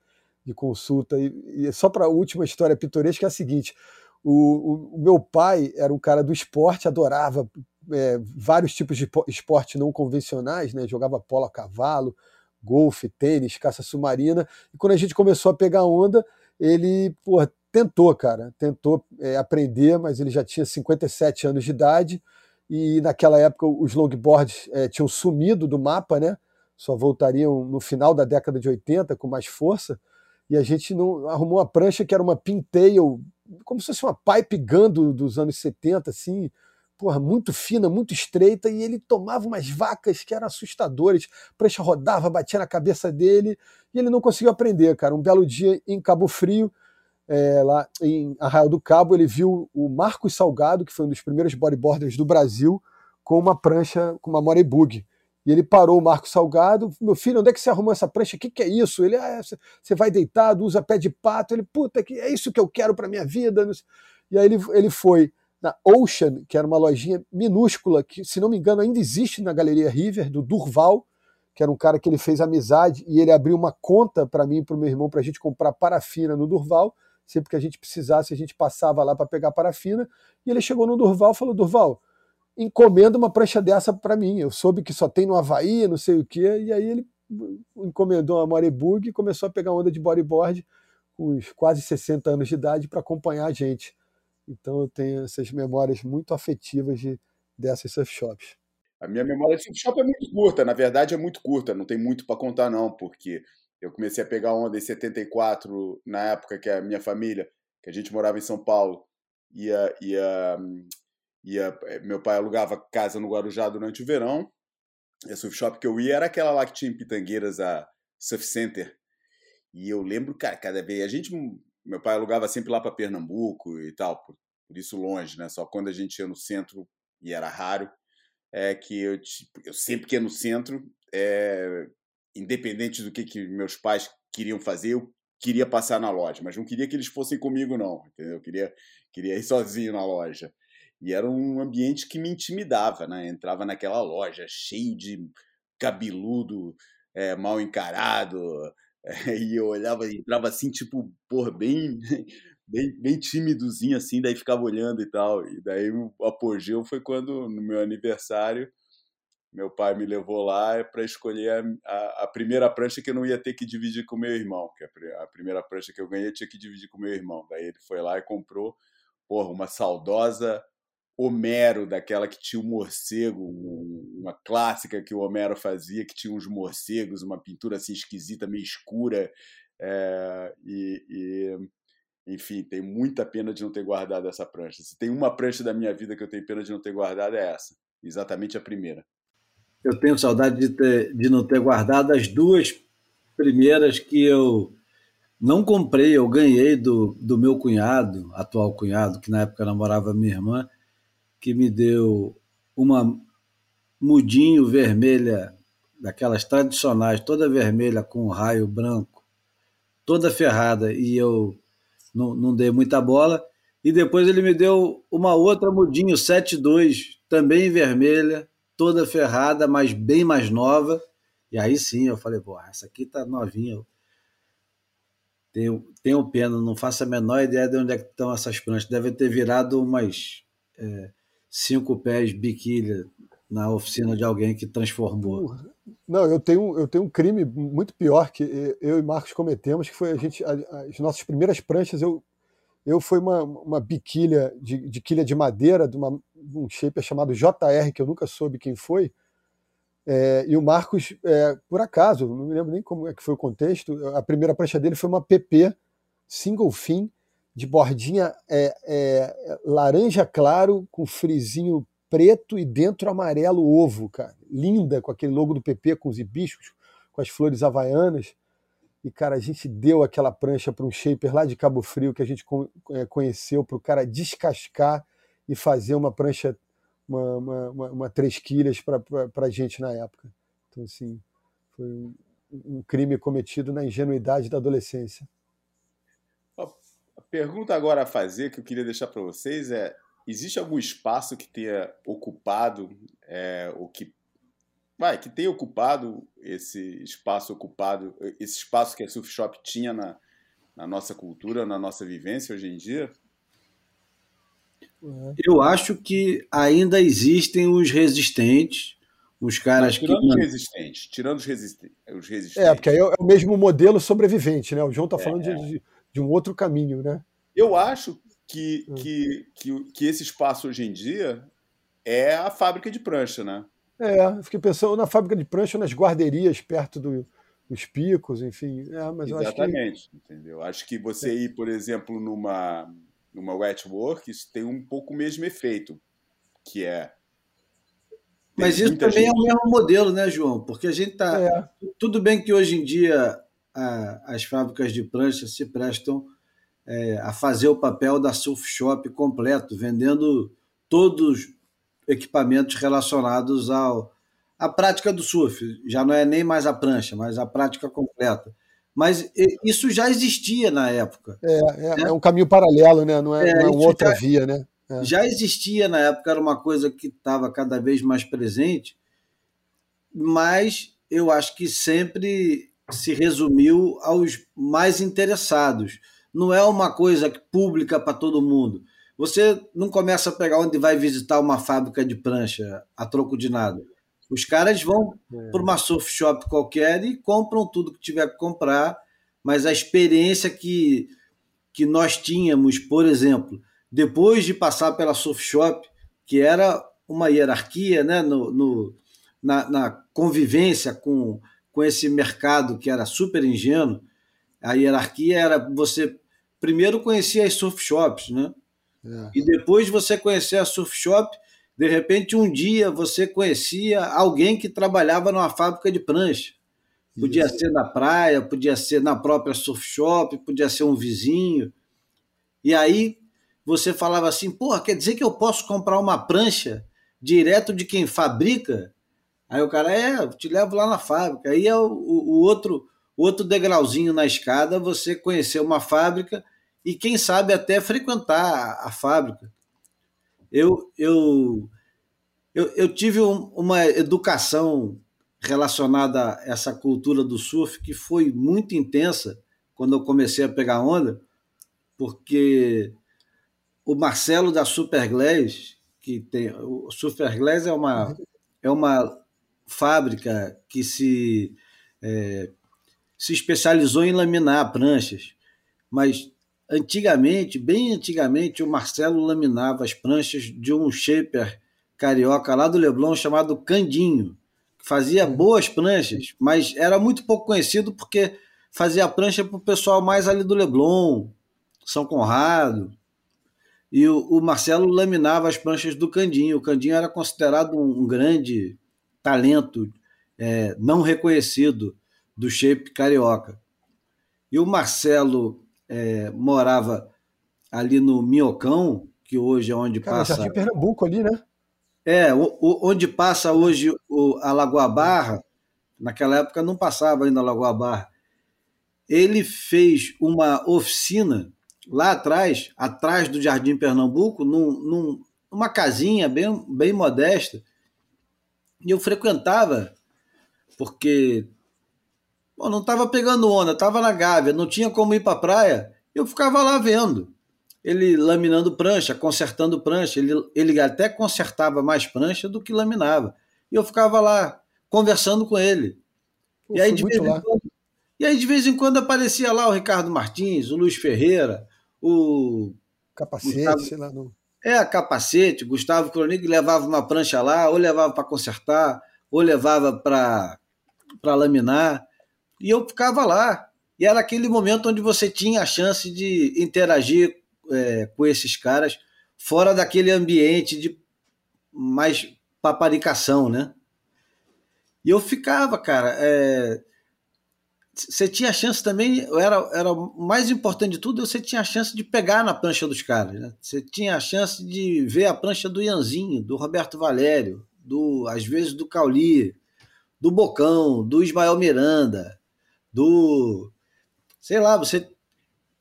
de consulta. E, e só para a última história pitoresca é a seguinte: o, o, o, meu pai era um cara do esporte, adorava é, vários tipos de esporte não convencionais, né? Jogava polo a cavalo, golfe, tênis, caça submarina. E quando a gente começou a pegar onda, ele pô, tentou, cara, tentou é, aprender, mas ele já tinha 57 anos de idade e naquela época os longboards é, tinham sumido do mapa, né? Só voltariam no final da década de 80 com mais força. E a gente não arrumou uma prancha que era uma pintail, como se fosse uma pipe gun do, dos anos 70, assim, porra, muito fina, muito estreita, e ele tomava umas vacas que eram assustadoras. Prancha rodava, batia na cabeça dele, e ele não conseguiu aprender, cara. Um belo dia em Cabo Frio, é, lá em Arraial do Cabo, ele viu o Marcos Salgado, que foi um dos primeiros bodyboarders do Brasil, com uma prancha, com uma Morebug. E ele parou o Marcos Salgado, meu filho, onde é que você arrumou essa prancha? O que, que é isso? Ele, ah, você vai deitado, usa pé de pato. Ele, puta, que é isso que eu quero para minha vida. E aí ele, ele foi na Ocean, que era uma lojinha minúscula, que, se não me engano, ainda existe na Galeria River, do Durval, que era um cara que ele fez amizade, e ele abriu uma conta para mim e para o meu irmão para a gente comprar parafina no Durval. Sempre que a gente precisasse, a gente passava lá para pegar parafina. E ele chegou no Durval e falou: Durval, encomenda uma prancha dessa para mim. Eu soube que só tem no Havaí, não sei o quê. E aí ele encomendou uma Morebug e começou a pegar onda de bodyboard com quase 60 anos de idade para acompanhar a gente. Então eu tenho essas memórias muito afetivas de, dessas surf shops. A minha memória de surf shop é muito curta, na verdade é muito curta, não tem muito para contar não, porque eu comecei a pegar onda em 74, na época que a minha família, que a gente morava em São Paulo, ia, ia, ia eh, meu pai alugava casa no Guarujá durante o verão, e a surf shop que eu ia era aquela lá que tinha em Pitangueiras, a Surf Center, e eu lembro, cara, cada vez a gente meu pai alugava sempre lá para Pernambuco e tal, por, por, isso longe, né? Só quando a gente ia no centro, e era raro, é que eu, eu sempre que ia no centro, é, independente do que, que meus pais queriam fazer, eu queria passar na loja, mas não queria que eles fossem comigo, não, entendeu? Eu queria, queria ir sozinho na loja. E era um ambiente que me intimidava, né? Entrava naquela loja cheio de cabeludo, é, mal encarado, e eu olhava, entrava assim, tipo, por bem, bem, bem tímidozinho assim, daí ficava olhando e tal. E daí o apogeu foi quando, no meu aniversário, meu pai me levou lá para escolher a, a, a, primeira prancha que eu não ia ter que dividir com meu irmão, que a, a primeira prancha que eu ganhei tinha que dividir com meu irmão. Daí ele foi lá e comprou, porra, uma saudosa Homero, daquela que tinha o um morcego, uma clássica que o Homero fazia, que tinha uns morcegos, uma pintura assim esquisita, meio escura. É, e, e, enfim, tem muita pena de não ter guardado essa prancha. Se tem uma prancha da minha vida que eu tenho pena de não ter guardado, é essa. Exatamente a primeira. Eu tenho saudade de, ter, de não ter guardado as duas primeiras que eu não comprei, eu ganhei do, do meu cunhado, atual cunhado, que na época namorava minha irmã, que me deu uma mudinho vermelha, daquelas tradicionais, toda vermelha com um raio branco, toda ferrada, e eu não, não dei muita bola. E depois ele me deu uma outra mudinho 7.2, também vermelha, toda ferrada, mas bem mais nova. E aí sim eu falei, pô, essa aqui tá novinha. Tenho, tenho pena, não faço a menor ideia de onde é que estão essas pranchas. Deve ter virado umas é, cinco pés biquília na oficina de alguém que transformou. Não, eu tenho, eu tenho um crime muito pior que eu e Marcos cometemos, que foi a gente, as nossas primeiras pranchas, eu, eu fui uma, uma biquília de, de quilha de madeira, de, uma, um shaper chamado JR, que eu nunca soube quem foi, é, e o Marcos, é, por acaso, não me lembro nem como é que foi o contexto, a primeira prancha dele foi uma PP, single fin, de bordinha é, é, laranja claro, com frizinho preto e dentro amarelo ovo, cara. Linda, com aquele logo do PP, com os hibiscos, com as flores havaianas. E, cara, a gente deu aquela prancha para um shaper lá de Cabo Frio que a gente é, conheceu para o cara descascar e fazer uma prancha, uma, uma, uma, uma três quilos para a gente na época. Então, assim, foi um, um crime cometido na ingenuidade da adolescência. Pergunta agora a fazer que eu queria deixar para vocês é: existe algum espaço que tenha ocupado, é, o que vai, que tenha ocupado esse espaço ocupado, esse espaço que a Surf Shop tinha na, na nossa cultura, na nossa vivência hoje em dia? Eu acho que ainda existem os resistentes, os caras tirando que. Os resistentes, tirando os, resistentes, os resistentes. É, porque aí é o mesmo modelo sobrevivente, né? O João está falando é. de, de, um outro caminho, né? Eu acho que, hum. que, que, que esse espaço hoje em dia é a fábrica de prancha, né? É, eu fiquei pensando na fábrica de prancha, nas guarderias perto do, dos picos, enfim. É, mas Exatamente, acho que... entendeu? Acho que você é. ir, por exemplo, numa, numa wetwork, isso tem um pouco o mesmo efeito, que é... Mas isso também gente... é o mesmo modelo, né, João? Porque a gente tá... É. Tudo bem que hoje em dia a, as fábricas de prancha se prestam é, a fazer o papel da surf shop completo, vendendo todos equipamentos relacionados ao à prática do surf. Já não é nem mais a prancha, mas a prática completa. Mas isso já existia na época. É, é, né? é um caminho paralelo, né? não é, é, não é uma outra já, via. Né? É. Já existia na época, era uma coisa que estava cada vez mais presente, mas eu acho que sempre se resumiu aos mais interessados não é uma coisa pública para todo mundo. Você não começa a pegar onde vai visitar uma fábrica de prancha a troco de nada. Os caras vão é. para uma surf shop qualquer e compram tudo que tiver que comprar, mas a experiência que, que nós tínhamos, por exemplo, depois de passar pela surf shop, que era uma hierarquia né, no, no na, na, convivência com, com esse mercado que era super ingênuo, a hierarquia era você primeiro conhecia as surf shops, né? É. E depois de você conhecer a surf shop, de repente um dia você conhecia alguém que trabalhava numa fábrica de prancha. Podia Isso. ser na praia, podia ser na própria surf shop, podia ser um vizinho. E aí você falava assim, porra, quer dizer que eu posso comprar uma prancha direto de quem fabrica? Aí o cara, é, eu te levo lá na fábrica. Aí é o, o, outro, outro degrauzinho na escada, você conhecer uma fábrica e, quem sabe, até frequentar a, a fábrica. Eu, eu, eu, eu tive um, uma educação relacionada a essa cultura do surf que foi muito intensa quando eu comecei a pegar onda, porque o Marcelo da Superglass, que tem o Superglass é uma é uma fábrica que se é, se especializou em laminar pranchas, mas antigamente, bem antigamente, o Marcelo laminava as pranchas de um shaper carioca lá do Leblon chamado Candinho fazia boas pranchas, mas era muito pouco conhecido porque fazia prancha para o pessoal mais ali do Leblon, São Conrado. E o, o, Marcelo laminava as pranchas do Candinho. O Candinho era considerado um, um grande talento é, não reconhecido do shape carioca. E o Marcelo é, morava ali no Minhocão, que hoje é onde Cara, passa. Jardim Pernambuco ali, né? É, o, o, onde passa hoje o, a Lagoa Barra, naquela época não passava ainda a Lagoa Barra. Ele fez uma oficina lá atrás, atrás do Jardim Pernambuco, num, num, numa casinha bem, bem modesta. E eu frequentava, porque bom, não estava pegando onda, estava na Gávea, não tinha como ir para a praia. Eu ficava lá vendo ele laminando prancha, consertando prancha. Ele, ele até consertava mais prancha do que laminava. E eu ficava lá conversando com ele. Pô, e, aí, de vez em quando, e aí, de vez em quando, aparecia lá o Ricardo Martins, o Luiz Ferreira, o. Capacete, Gustavo, sei lá. Não. É, capacete. Gustavo Cronic levava uma prancha lá, ou levava para consertar, ou levava para laminar. E eu ficava lá. E era aquele momento onde você tinha a chance de interagir é, com esses caras fora daquele ambiente de mais paparicação, né? E eu ficava, cara. É, você tinha a chance também, era, era mais importante de tudo, você tinha a chance de pegar na prancha dos caras. Né? Você tinha a chance de ver a prancha do Ianzinho, do Roberto Valério, do às vezes do Cauli, do Bocão, do Ismael Miranda, do. Sei lá, você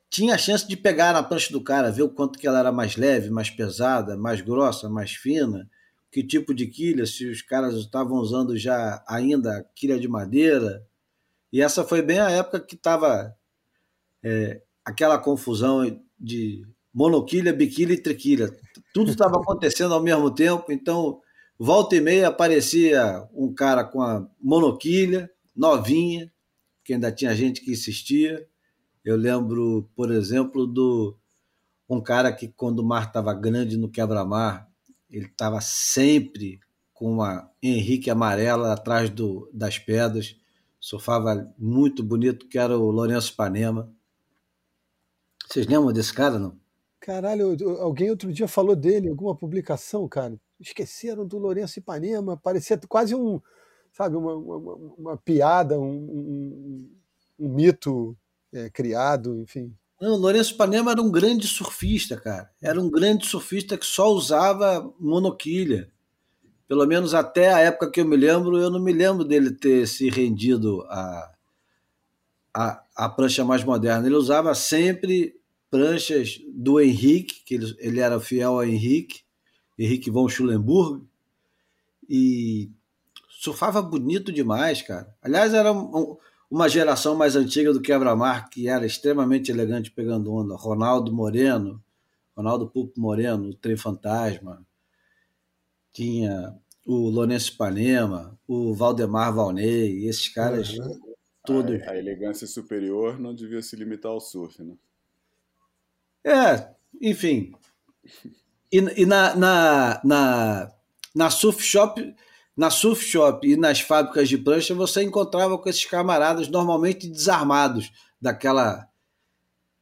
tinha a chance de pegar na prancha do cara, ver o quanto que ela era mais leve, mais pesada, mais grossa, mais fina, que tipo de quilha, se os caras estavam usando já ainda quilha de madeira. E essa foi bem a época que estava é, aquela confusão de monoquilha, biquilha e triquilha. Tudo estava acontecendo ao mesmo tempo, então volta e meia aparecia um cara com a monoquilha, novinha, que ainda tinha gente que insistia, eu lembro, por exemplo, do um cara que quando o mar estava grande no quebra-mar, ele estava sempre com uma Henrique amarela atrás do, das pedras, surfava muito bonito, que era o Lourenço Panema. Vocês lembram desse cara, não? Caralho, alguém outro dia falou dele, alguma publicação, cara. Esqueceram do Lourenço Ipanema, parecia quase um, sabe, uma, uma, uma piada, um, um, um mito é, criado, enfim. Não, Lourenço Panema era um grande surfista, cara. Era um grande surfista que só usava monoquilha. Pelo menos até a época que eu me lembro, eu não me lembro dele ter se rendido a, a, a prancha mais moderna. Ele usava sempre pranchas do Henrique, que ele, ele era fiel ao Henrique, Henrique von Schulenburg, e surfava bonito demais, cara. Aliás, era um, uma geração mais antiga do quebra-mar, que era extremamente elegante pegando onda. Ronaldo Moreno, Ronaldo Pupo Moreno, o Trem Fantasma. Tinha o Lourenço Panema, o Valdemar Valnei, esses caras uhum. todos. A, a, elegância superior não devia se limitar ao surf, né? É, enfim. E, e na, na, na, na surf shop na surf shop e nas fábricas de prancha, você encontrava com esses camaradas normalmente desarmados daquela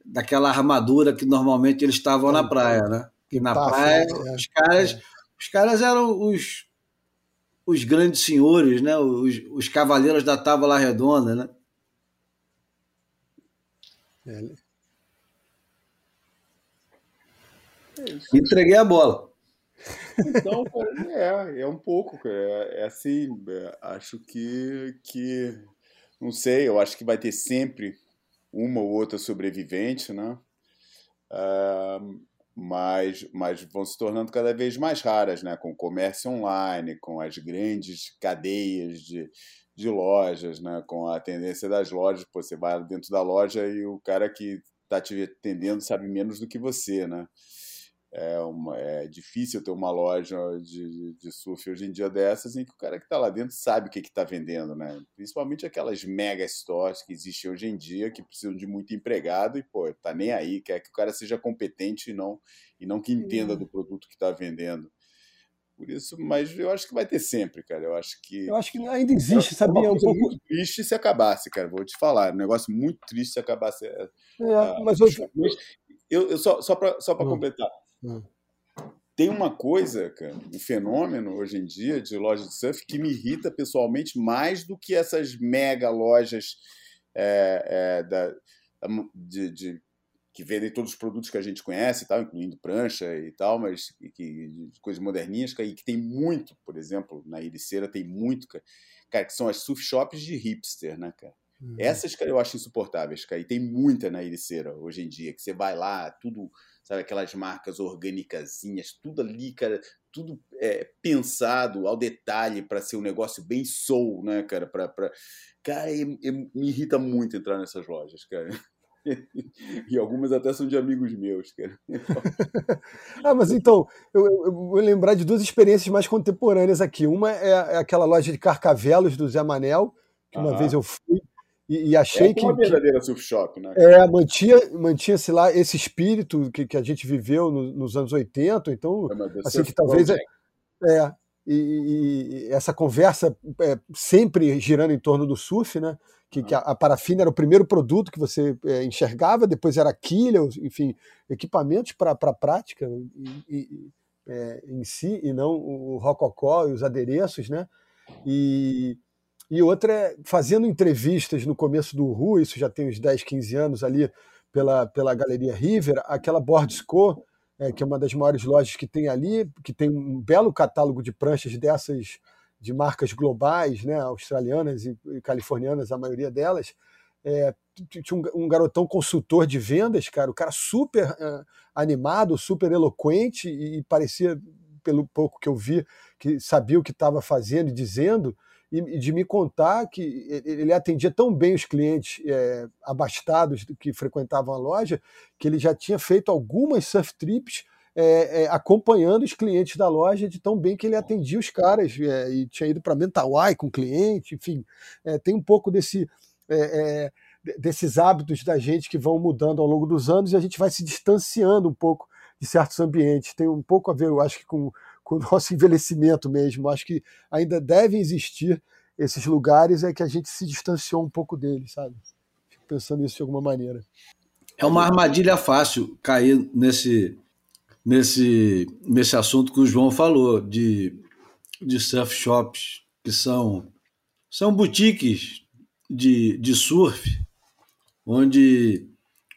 daquela armadura que normalmente eles estavam na praia, né? Que na praia é, os caras é. Os caras eram os os grandes senhores, né? Os, os cavaleiros da tábua redonda, né? É. Entreguei a bola. Então, é, é um pouco, é, é assim, é, acho que, que, não sei, eu acho que vai ter sempre uma ou outra sobrevivente, né? Uh, mas, mas vão se tornando cada vez mais raras, né? Com o comércio online, com as grandes cadeias de, de lojas, né? Com a tendência das lojas, pô, você vai dentro da loja e o cara que está te atendendo sabe menos do que você, né? É, uma, é difícil ter uma loja de, de surf hoje em dia dessas em que o cara que está lá dentro sabe o que está vendendo, né? Principalmente aquelas mega stores que existem hoje em dia que precisam de muito empregado e, pô, tá nem aí, quer que o cara seja competente e não, e não que entenda do produto que está vendendo. Por isso, mas eu acho que vai ter sempre, cara. Eu acho que. Eu acho que ainda existe, sabia? É um pouco muito triste se acabasse, cara. Vou te falar. É um negócio muito triste se acabasse. É, mas eu... eu, eu só, só para só hum. completar. Hum. Tem uma coisa, cara, um fenômeno hoje em dia de loja de surf que me irrita pessoalmente mais do que essas mega lojas é, é, da, de, de que vendem todos os produtos que a gente conhece, tal, incluindo prancha e tal, mas que, coisas moderninhas, e que tem muito, por exemplo, na Ericeira tem muito, cara, que são as surf shops de hipster, né, cara? Uhum. Essas, cara, eu acho insuportáveis, cara, e tem muita na Ericeira hoje em dia, que você vai lá, tudo, sabe, aquelas marcas orgânicazinhas, tudo ali, cara, tudo é, pensado ao detalhe para ser um negócio bem soul, né, cara, pra, pra... cara, me irrita muito entrar nessas lojas, cara. e algumas até são de amigos meus, cara. ah, mas então, eu, eu, vou lembrar de duas experiências mais contemporâneas aqui. Uma é, é aquela loja de carcavelos do Zé Manel, que uma vez eu fui e, e achei é que. É uma verdadeira que, surf shop, né? É, mantinha, mantinha-se lá esse espírito que, que a gente viveu no, nos anos 80, então, é, assim, que talvez. É, é e, e, essa conversa é, sempre girando em torno do surf, né? que, que a, a, parafina era o primeiro produto que você é, enxergava, depois era quilha, enfim, equipamentos para a prática e, e, é, em si, e não o rococó e os adereços, né? E, e outra é fazendo entrevistas no começo do RU, isso já tem uns 10, 15 anos ali, pela, pela Galeria River, aquela Boardsco, é, que é uma das maiores lojas que tem ali, que tem um belo catálogo de pranchas dessas de marcas globais, né, australianas e, californianas, a maioria delas, é, tinha um, um, garotão consultor de vendas, cara, o cara super uh, animado, super eloquente e, e, parecia, pelo pouco que eu vi, que sabia o que estava fazendo e dizendo, e, de me contar que ele atendia tão bem os clientes é, abastados que frequentavam a loja, que ele já tinha feito algumas surf trips é, é, acompanhando os clientes da loja de tão bem que ele atendia os caras é, e tinha ido para Mentawai com cliente, enfim, é, tem um pouco desse é, desses hábitos da gente que vão mudando ao longo dos anos e a gente vai se distanciando um pouco de certos ambientes. Tem um pouco a ver, eu acho que com, com o nosso envelhecimento mesmo. Acho que ainda devem existir esses lugares é que a gente se distanciou um pouco deles, sabe? Fico pensando nisso de alguma maneira. É uma armadilha fácil cair nesse nesse, nesse assunto que o João falou, de, de surf shops, que são, são boutiques de, de surf, onde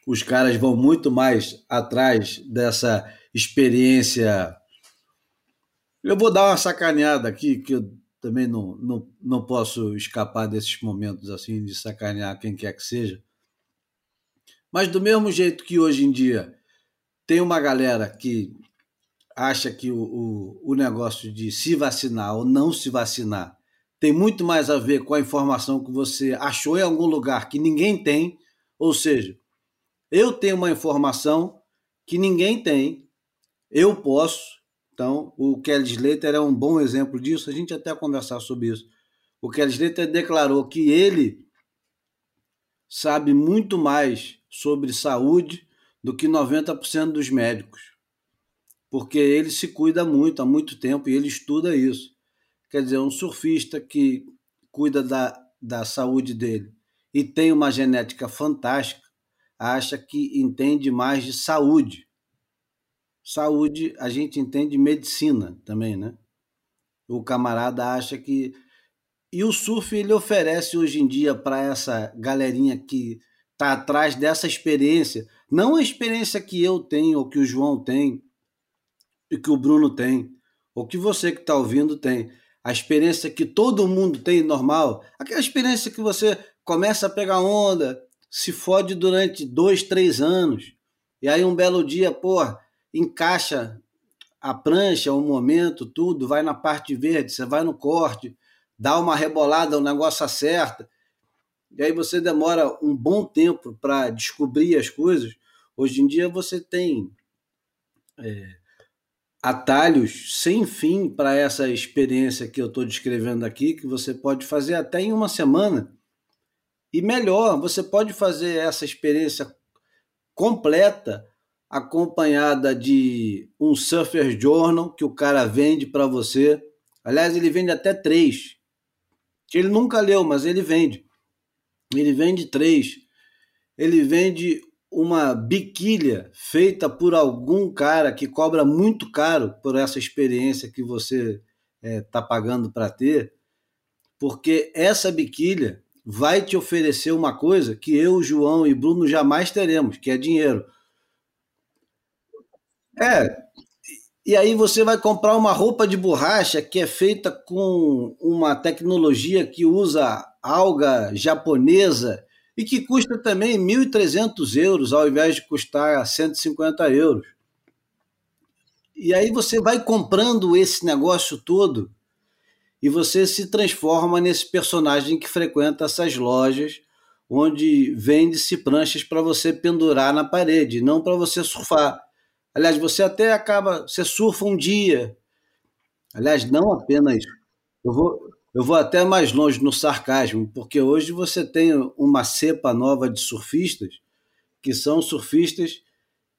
os caras vão muito mais atrás dessa experiência. Eu vou dar uma sacaneada aqui, que eu também não, não, não posso escapar desses momentos assim de sacanear quem quer que seja. Mas do mesmo jeito que hoje em dia tem uma galera que acha que o, o, o negócio de se vacinar ou não se vacinar tem muito mais a ver com a informação que você achou em algum lugar que ninguém tem. Ou seja, eu tenho uma informação que ninguém tem, eu posso. Então, o Kelly Slater é um bom exemplo disso. A gente até conversar sobre isso. O Kelly Slater declarou que ele sabe muito mais sobre saúde do que 90% dos médicos, porque ele se cuida muito há muito tempo e ele estuda isso. Quer dizer, um surfista que cuida da, da saúde dele e tem uma genética fantástica, acha que entende mais de saúde. Saúde, a gente entende medicina também, né? O camarada acha que. E o surf ele oferece hoje em dia para essa galerinha que está atrás dessa experiência, não a experiência que eu tenho ou que o João tem. e que o Bruno tem, ou que você que está ouvindo tem. A experiência que todo mundo tem normal, aquela experiência que você começa a pegar onda, se fode durante dois, três anos, e aí um belo dia, pô, encaixa a prancha, o momento, tudo, vai na parte verde, você vai no corte, dá uma rebolada, o negócio acerta, e aí você demora um bom tempo para descobrir as coisas. Hoje em dia você tem é, atalhos sem fim para essa experiência que eu estou descrevendo aqui, que você pode fazer até em uma semana. E melhor, você pode fazer essa experiência completa acompanhada de um Surfer Journal que o cara vende para você. Aliás, ele vende até três. Ele nunca leu, mas ele vende. Ele vende três. Ele vende uma biquília feita por algum cara que cobra muito caro por essa experiência que você está é, tá pagando para ter, porque essa biquília vai te oferecer uma coisa que eu, João e Bruno jamais teremos, que é dinheiro. É, e aí você vai comprar uma roupa de borracha que é feita com uma tecnologia que usa alga japonesa e que custa também 1.300 euros ao invés de custar 150 euros. E aí você vai comprando esse negócio todo e você se transforma nesse personagem que frequenta essas lojas onde vende-se pranchas para você pendurar na parede, não para você surfar. Aliás, você até acaba, você surfa um dia. Aliás, não apenas. Eu vou, eu vou até mais longe no sarcasmo, porque hoje você tem uma cepa nova de surfistas, que são surfistas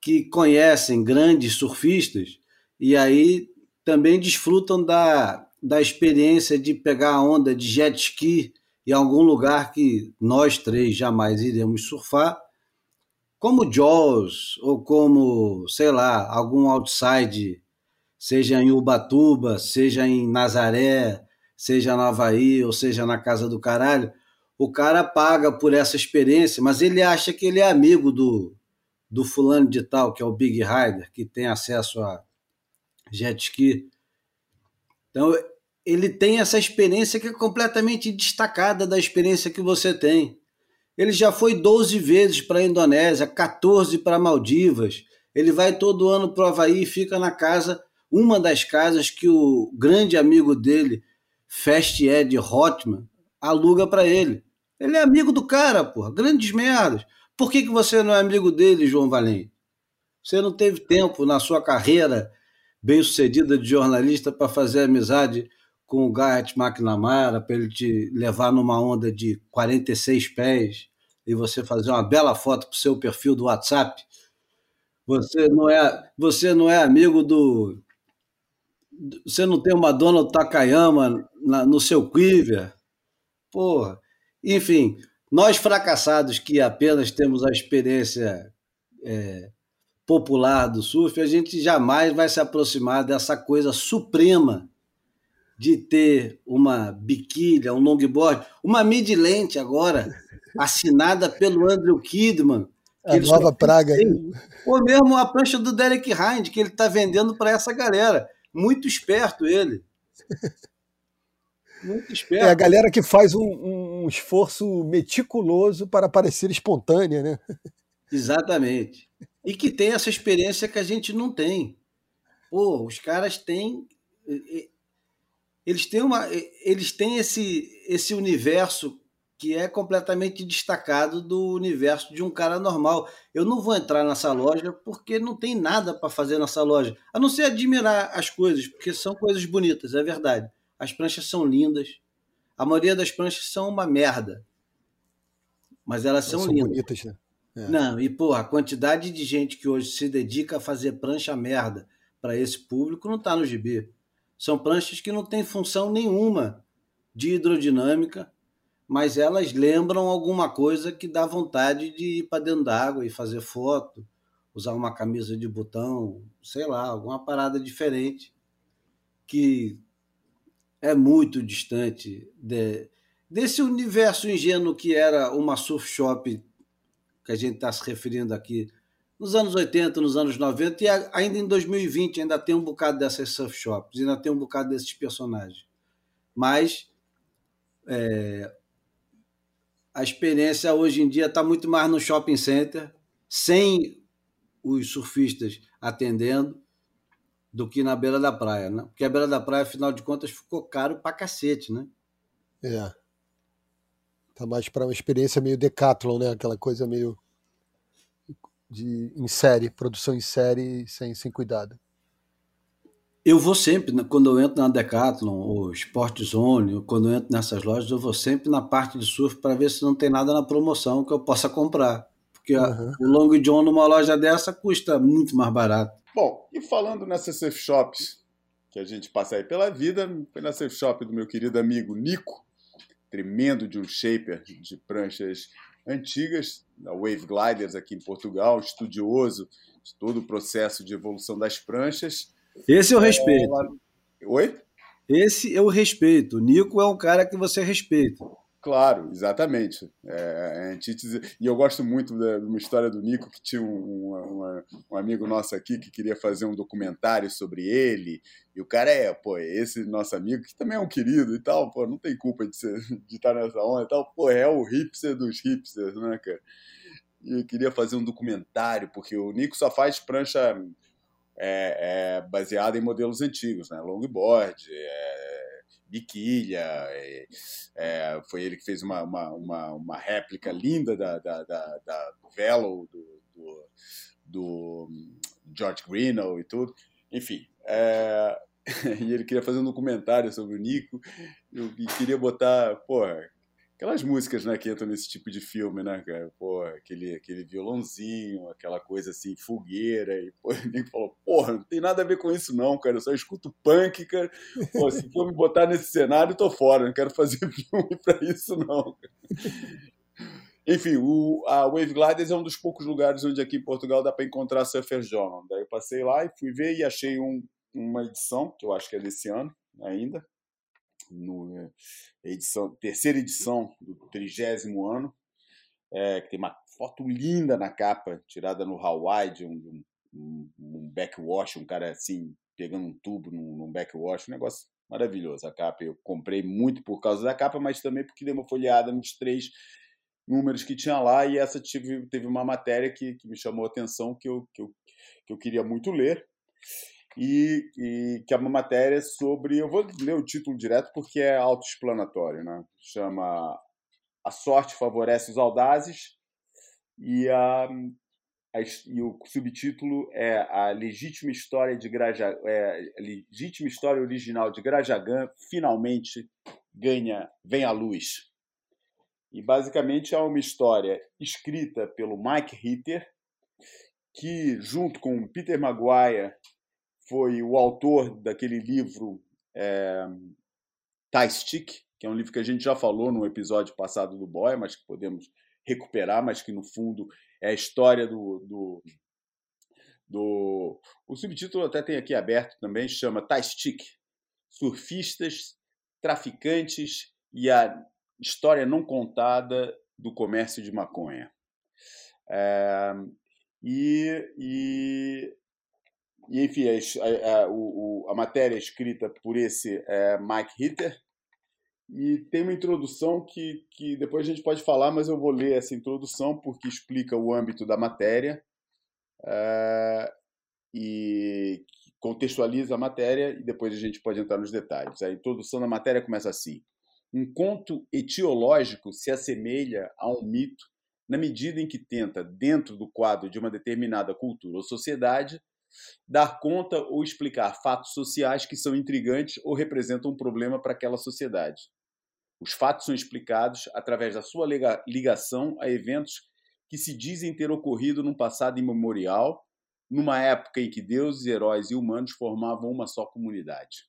que conhecem grandes surfistas e aí também desfrutam da, da experiência de pegar a onda de jet ski em algum lugar que nós três jamais iremos surfar, como Jaws ou como, sei lá, algum outside, seja em Ubatuba, seja em Nazaré, seja na Havaí ou seja na casa do caralho, o cara paga por essa experiência, mas ele acha que ele é amigo do, do fulano de tal, que é o Big Rider, que tem acesso a jet ski. Então, ele tem essa experiência que é completamente destacada da experiência que você tem. Ele já foi 12 vezes para a Indonésia, 14 para Maldivas. Ele vai todo ano para o Havaí e fica na casa, uma das casas que o grande amigo dele, Fast Ed Hotman aluga para ele. Ele é amigo do cara, porra. Grandes merdas. Por que, que você não é amigo dele, João Valente? Você não teve tempo na sua carreira bem-sucedida de jornalista para fazer amizade com o Garrett McNamara, para ele te levar numa onda de 46 pés e você fazer uma bela foto para o seu perfil do WhatsApp. Você não é, você não é amigo do você não tem uma Donald Takayama na, no seu quiver? Porra. Enfim, nós fracassados que apenas temos a experiência é, popular do surf, a gente jamais vai se aproximar dessa coisa suprema de ter uma biquília, um longboard, uma mid-lente agora, assinada pelo Andrew Kidman. A nova praga. Ou mesmo a prancha do Derek Hind, que ele está vendendo para essa galera. Muito esperto ele. Muito esperto. É a galera que faz um, um esforço meticuloso para parecer espontânea, né? Exatamente. E que tem essa experiência que a gente não tem. Pô, os caras têm. Eles têm, uma, eles têm esse, esse universo que é completamente destacado do universo de um cara normal. Eu não vou entrar nessa loja porque não tem nada para fazer nessa loja, a não ser admirar as coisas, porque são coisas bonitas, é verdade. As pranchas são lindas. A maioria das pranchas são uma merda. Mas elas são, são lindas. Bonitas, né? É. Não, e porra, a quantidade de gente que hoje se dedica a fazer prancha merda para esse público não está no gibi. São pranchas que não têm função nenhuma de hidrodinâmica, mas elas lembram alguma coisa que dá vontade de ir para dentro d'água e fazer foto, usar uma camisa de botão, sei lá, alguma parada diferente que é muito distante de, desse universo ingênuo que era uma surf shop que a gente está se referindo aqui nos anos 80, nos anos 90 e ainda em 2020 ainda tem um bocado dessas surf shops, ainda tem um bocado desses personagens. Mas é, a experiência hoje em dia está muito mais no shopping center, sem os surfistas atendendo, do que na beira da praia, né? Porque a beira da praia, afinal de contas, ficou caro pra cacete, né? É. Tá mais para uma experiência meio decathlon, né? Aquela coisa meio de em série, produção em série sem, sem cuidado. Eu vou sempre, né, quando eu entro na Decathlon ou Sport Zone, ou quando eu entro nessas lojas, eu vou sempre na parte de surf para ver se não tem nada na promoção que eu possa comprar. Porque uhum. o Long John numa loja dessa custa muito mais barato. Bom, e falando nessas surf shops que a gente passa aí pela vida, foi na surf shop do meu querido amigo Nico, tremendo de um shaper de pranchas antigas, da Wave Gliders aqui em Portugal, estudioso de todo o processo de evolução das pranchas. Esse eu respeito. É... Oi? Esse eu respeito. O Nico é um cara que você respeita. Claro, exatamente. É, é antítese. E eu gosto muito de uma história do Nico, que tinha um, um, amigo nosso aqui que queria fazer um documentário sobre ele. E o cara é, pô, esse nosso amigo, que também é um querido e tal, pô, não tem culpa de, ser, de estar nessa onda e tal. Pô, é o hipster dos hipsters, né, cara? E queria fazer um documentário, porque o Nico só faz prancha é, é, baseada em modelos antigos, né? Longboard, é, biquilha. É, é, foi ele que fez uma, uma, uma, uma réplica linda da, da, da, da Velo, do, do, do, George Greenough e tudo. Enfim, é, e ele queria fazer um documentário sobre o Nico e queria botar, porra, aquelas músicas, né, que entram nesse tipo de filme, né, cara? Pô, aquele, aquele violãozinho, aquela coisa assim, fogueira, e pô, nem falou, porra, não tem nada a ver com isso não, cara, eu só escuto punk, cara. Pô, se for me botar nesse cenário, tô fora, não quero fazer filme pra isso não, Enfim, o, a Wave Gliders é um dos poucos lugares onde aqui em Portugal dá para encontrar Surfer Journal. Daí eu passei lá e fui ver e achei um, uma edição, que eu acho que é desse ano ainda, no é, edição, terceira edição do trigésimo ano, é, que tem uma foto linda na capa, tirada no Hawaii, de um, um, um backwash, um cara assim, pegando um tubo num, num backwash, um negócio maravilhoso. A capa eu comprei muito por causa da capa, mas também porque dei uma folheada nos três números que tinha lá e essa tive, teve uma matéria que, que me chamou a atenção que eu, que, eu, que eu queria muito ler e, e, que é uma matéria sobre. Eu vou ler o título direto porque é autoexplanatório, né? Chama A Sorte Favorece os Audazes e, a, a, e o subtítulo é A Legítima História de Graja, é, Legítima História Original de Grajagan finalmente ganha, vem à luz. E basicamente é uma história escrita pelo Mike Ritter, que junto com Peter Maguire foi o autor daquele livro é, Stick, que é um livro que a gente já falou no episódio passado do Boy, mas que podemos recuperar, mas que no fundo é a história do, do, do... O subtítulo até tem aqui aberto também, chama Tie Stick, Surfistas, Traficantes e a História Não Contada do Comércio de Maconha. É, e, e e, enfim, a, a, a, a matéria é escrita por esse é, Mike Hitter. E tem uma introdução que, que depois a gente pode falar, mas eu vou ler essa introdução porque explica o âmbito da matéria é, e contextualiza a matéria e depois a gente pode entrar nos detalhes. A introdução da matéria começa assim. Um conto etiológico se assemelha a um mito na medida em que tenta, dentro do quadro de uma determinada cultura ou sociedade, dar conta ou explicar fatos sociais que são intrigantes ou representam um problema para aquela sociedade. Os fatos são explicados através da sua ligação a eventos que se dizem ter ocorrido num passado imemorial, numa época em que deuses, heróis e humanos formavam uma só comunidade.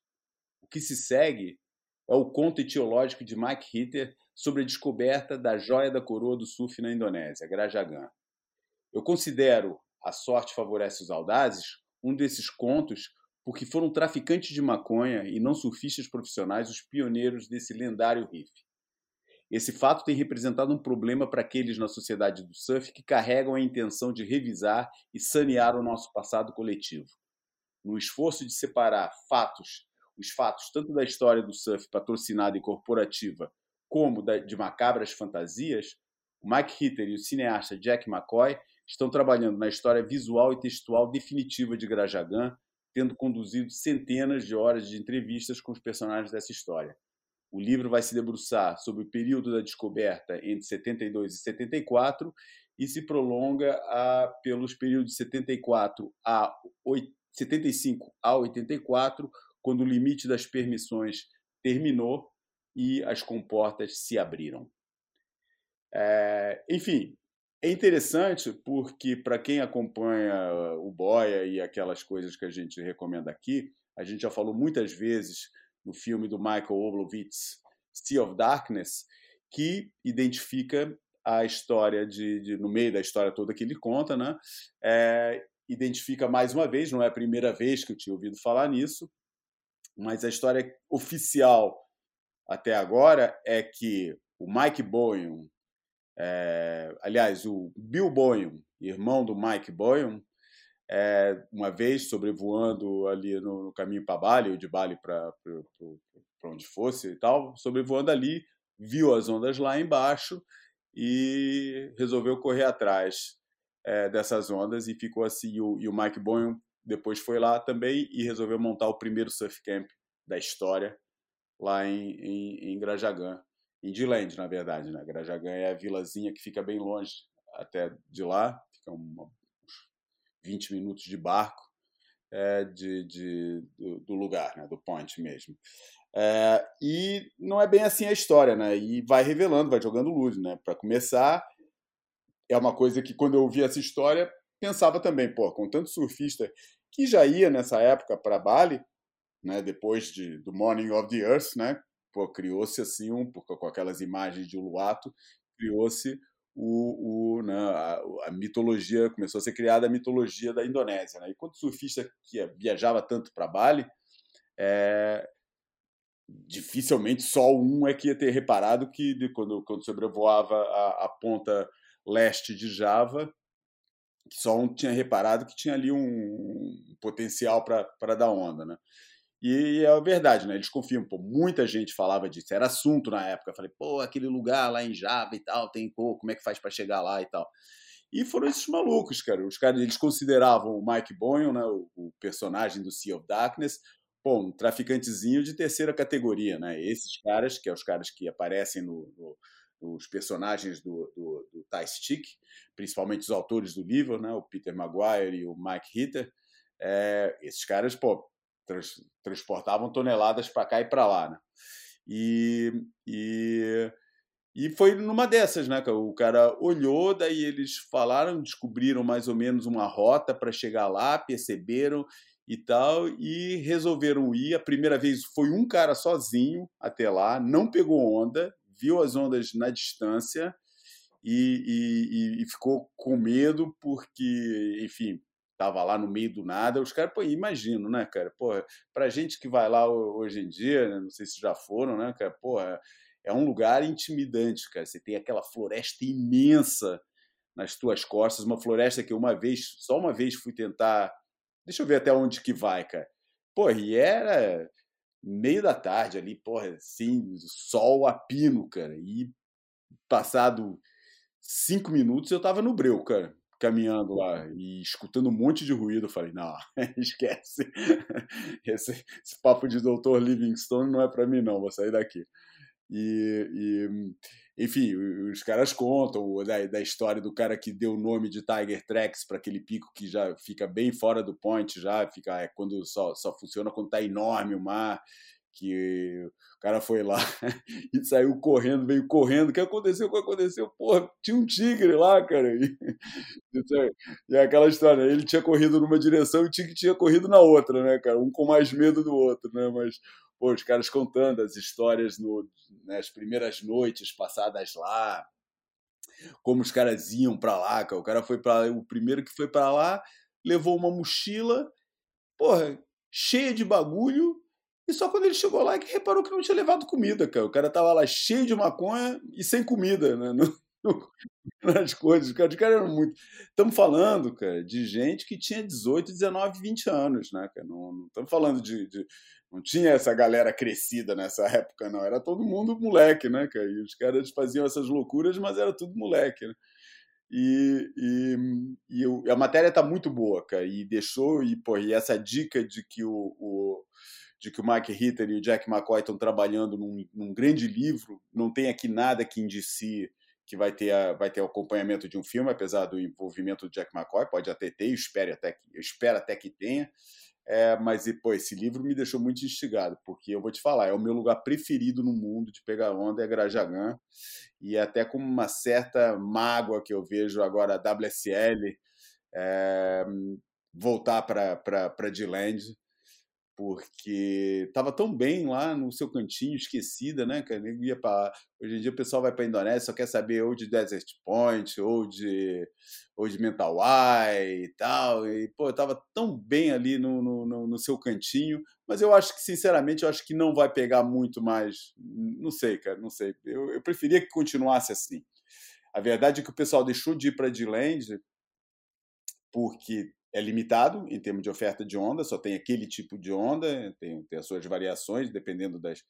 O que se segue é o conto etiológico de Mike Ritter sobre a descoberta da joia da coroa do surf na Indonésia, Grajagan. Eu considero a Sorte Favorece os Audazes, um desses contos, porque foram traficantes de maconha e não surfistas profissionais os pioneiros desse lendário riff. Esse fato tem representado um problema para aqueles na sociedade do surf que carregam a intenção de revisar e sanear o nosso passado coletivo. No esforço de separar fatos, os fatos tanto da história do surf patrocinada e corporativa, como de macabras fantasias, Mike Hitter e o cineasta Jack McCoy estão trabalhando na história visual e textual definitiva de Grajagan, tendo conduzido centenas de horas de entrevistas com os personagens dessa história. O livro vai se debruçar sobre o período da descoberta entre 72 e 74 e se prolonga a, pelos períodos de 74 a 8, 75 a 84, quando o limite das permissões terminou e as comportas se abriram. É, enfim, é interessante porque, para quem acompanha o Boia e aquelas coisas que a gente recomenda aqui, a gente já falou muitas vezes no filme do Michael Oblowitz, Sea of Darkness, que identifica a história de, de, no meio da história toda que ele conta, né? É, identifica mais uma vez, não é a primeira vez que eu tinha ouvido falar nisso, mas a história oficial até agora é que o Mike Boyum, é, aliás, o Bill Boyum, irmão do Mike Boyum, é, uma vez sobrevoando ali no, no caminho para Bali, ou de Bali para onde fosse e tal, sobrevoando ali, viu as ondas lá embaixo e resolveu correr atrás é, dessas ondas e ficou assim. E o, e o Mike Boyum depois foi lá também e resolveu montar o primeiro surf camp da história lá em, em, em Grajagan, em Diland, na verdade. Né? Grajagan é a vilazinha que fica bem longe até de lá, fica uma, 20 minutos de barco é, de, de do, do, lugar, né, do point mesmo. É, e não é bem assim a história, né? E vai revelando, vai jogando luz, né? Para começar, é uma coisa que quando eu ouvi essa história, pensava também, pô, com tanto surfista que já ia nessa época para Bali, né? Depois de, do Morning of the Earth, né? Pô, criou-se assim um, com aquelas imagens de Uluato, criou-se o, o, né, a, a, mitologia, começou a ser criada a mitologia da Indonésia. Né? E quando o surfista que viajava tanto para Bali, é, dificilmente só um é que ia ter reparado que de, quando, quando sobrevoava a, a ponta leste de Java, só um tinha reparado que tinha ali um, um potencial para dar onda. Né? E é verdade, né? Eles confiam. Pô, muita gente falava disso. Era assunto na época. Eu falei, pô, aquele lugar lá em Java e tal, tem, pô, como é que faz para chegar lá e tal. E foram esses malucos, cara. Os caras, eles consideravam o Mike Boyle, né, o, o, personagem do Sea of Darkness, pô, um traficantezinho de terceira categoria, né? Esses caras, que é os caras que aparecem no, no os personagens do, do, do Ty Stick, principalmente os autores do livro, né, o Peter Maguire e o Mike Hitter, é, esses caras, pô, trans, transportavam toneladas para cá e para lá, né? E, e, e foi numa dessas, né? O cara olhou, daí eles falaram, descobriram mais ou menos uma rota para chegar lá, perceberam e tal, e resolveram ir. A primeira vez foi um cara sozinho até lá, não pegou onda, viu as ondas na distância e, e, e ficou com medo porque, enfim, tava lá no meio do nada, os caras, pô, imagino, né, cara? Porra, pra gente que vai lá hoje em dia, né, não sei se já foram, né, cara? Porra, é um lugar intimidante, cara. Você tem aquela floresta imensa nas tuas costas, uma floresta que uma vez, só uma vez fui tentar, deixa eu ver até onde que vai, cara. Porra, e era meio da tarde ali, porra, assim, sol a pino, cara. E passado cinco minutos eu tava no breu, cara caminhando lá e escutando um monte de ruído, eu falei, não, esquece. Esse, esse papo de Dr. Livingstone não é para mim, não, vou sair daqui. E, e, enfim, os caras contam da, da história do cara que deu o nome de Tiger Tracks para aquele pico que já fica bem fora do point, já fica é quando só, só funciona quando tá enorme o mar que o cara foi lá e saiu correndo, veio correndo. O que aconteceu? O que aconteceu? Porra, tinha um tigre lá, cara. E, e é aquela história, ele tinha corrido numa direção e o tigre tinha corrido na outra, né, cara? Um com mais medo do outro, né? Mas, pô, os caras contando as histórias no, nas primeiras noites passadas lá, como os caras iam para lá, cara. O cara foi para o primeiro que foi para lá, levou uma mochila, porra, cheia de bagulho E só quando ele chegou lá é que reparou que não tinha levado comida, cara. O cara tava lá cheio de maconha e sem comida, né? No, nas coisas. Cara, os caras eram muito. Estamos falando, cara, de gente que tinha 18, 19, 20 anos, né, cara? Não estamos falando de, de, Não tinha essa galera crescida nessa época, não. Era todo mundo moleque, né, cara? E os caras faziam essas loucuras, mas era tudo moleque, né? E, e, e, a matéria está muito boa, cara, e deixou, e, pô, e essa dica de que o, o de que o Mike Ritter e o Jack McCoy estão trabalhando num, num, grande livro, não tem aqui nada que indicie que vai ter, a, vai ter o acompanhamento de um filme, apesar do envolvimento do Jack McCoy, pode até ter, espero até que, espero até que tenha, é, mas pô, esse livro me deixou muito instigado, porque eu vou te falar, é o meu lugar preferido no mundo de pegar onda, é Grajagan, e até com uma certa mágoa que eu vejo agora a WSL é, voltar para D-Land, porque estava tão bem lá no seu cantinho, esquecida, né, cara? Ia pra... Hoje em dia o pessoal vai para a Indonésia só quer saber ou de Desert Point, ou de, ou de Mentawai e tal. E, pô, estava tão bem ali no, no, no, seu cantinho, mas eu acho que, sinceramente, eu acho que não vai pegar muito mais. Não sei, cara, não sei. Eu, eu preferia que continuasse assim. A verdade é que o pessoal deixou de ir para D-Land porque é limitado em termos de oferta de onda, só tem aquele tipo de onda, tem, tem as suas variações, dependendo das,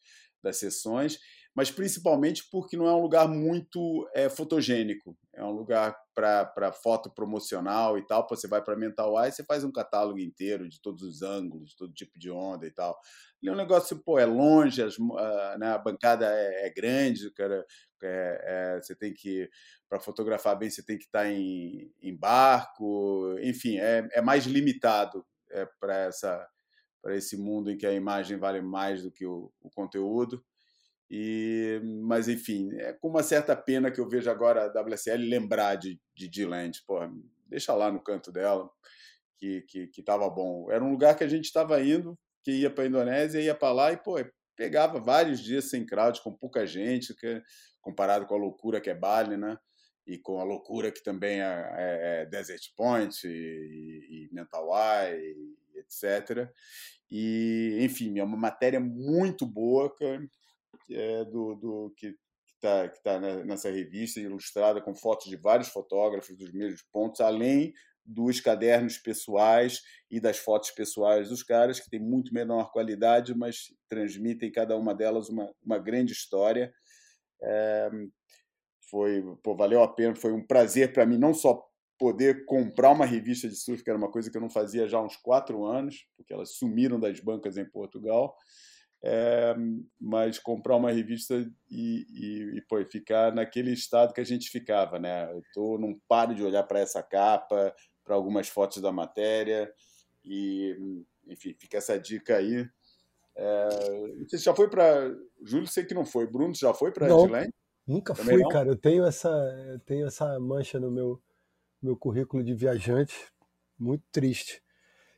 das sessões, mas principalmente porque não é um lugar muito é, fotogênico. É um lugar para foto promocional e tal. Você vai para Mental Eye, você faz um catálogo inteiro de todos os ângulos, todo tipo de onda e tal. Ele é um negócio, pô, é longe, as, a, né, a bancada é, é grande, cara. É, é, você tem que, para fotografar bem, você tem que estar tá em, em barco, enfim, é, é mais limitado é, para essa para esse mundo em que a imagem vale mais do que o, o conteúdo. E, mas enfim, é com uma certa pena que eu vejo agora a WSL lembrar de, de D-Land. deixa lá no canto dela, que, que, que tava bom. Era um lugar que a gente estava indo, que ia para a Indonésia, ia para lá e pô, pegava vários dias sem crowd, com pouca gente, que, comparado com a loucura que é Bali, né? E com a loucura que também é, é, é Desert Point e, e, e Mentawai, e etc. E, enfim, é uma matéria muito boa, cara, é, do, do que está que tá nessa revista, ilustrada com fotos de vários fotógrafos dos mesmos pontos, além dos cadernos pessoais e das fotos pessoais dos caras, que tem muito menor qualidade, mas transmitem cada uma delas uma, uma grande história. É, foi, pô, valeu a pena, foi um prazer para mim, não só poder comprar uma revista de surf, que era uma coisa que eu não fazia já há uns quatro anos, porque elas sumiram das bancas em Portugal, é, mas comprar uma revista e, e, e pô, ficar naquele estado que a gente ficava, né? Eu tô, não paro de olhar para essa capa, para algumas fotos da matéria e, enfim, fica essa dica aí. É, você já foi para Júlio? Sei que não foi. Bruno já foi para Edilene? Nunca Também fui, não? cara. Eu tenho essa, eu tenho essa mancha no meu, meu currículo de viajante, muito triste.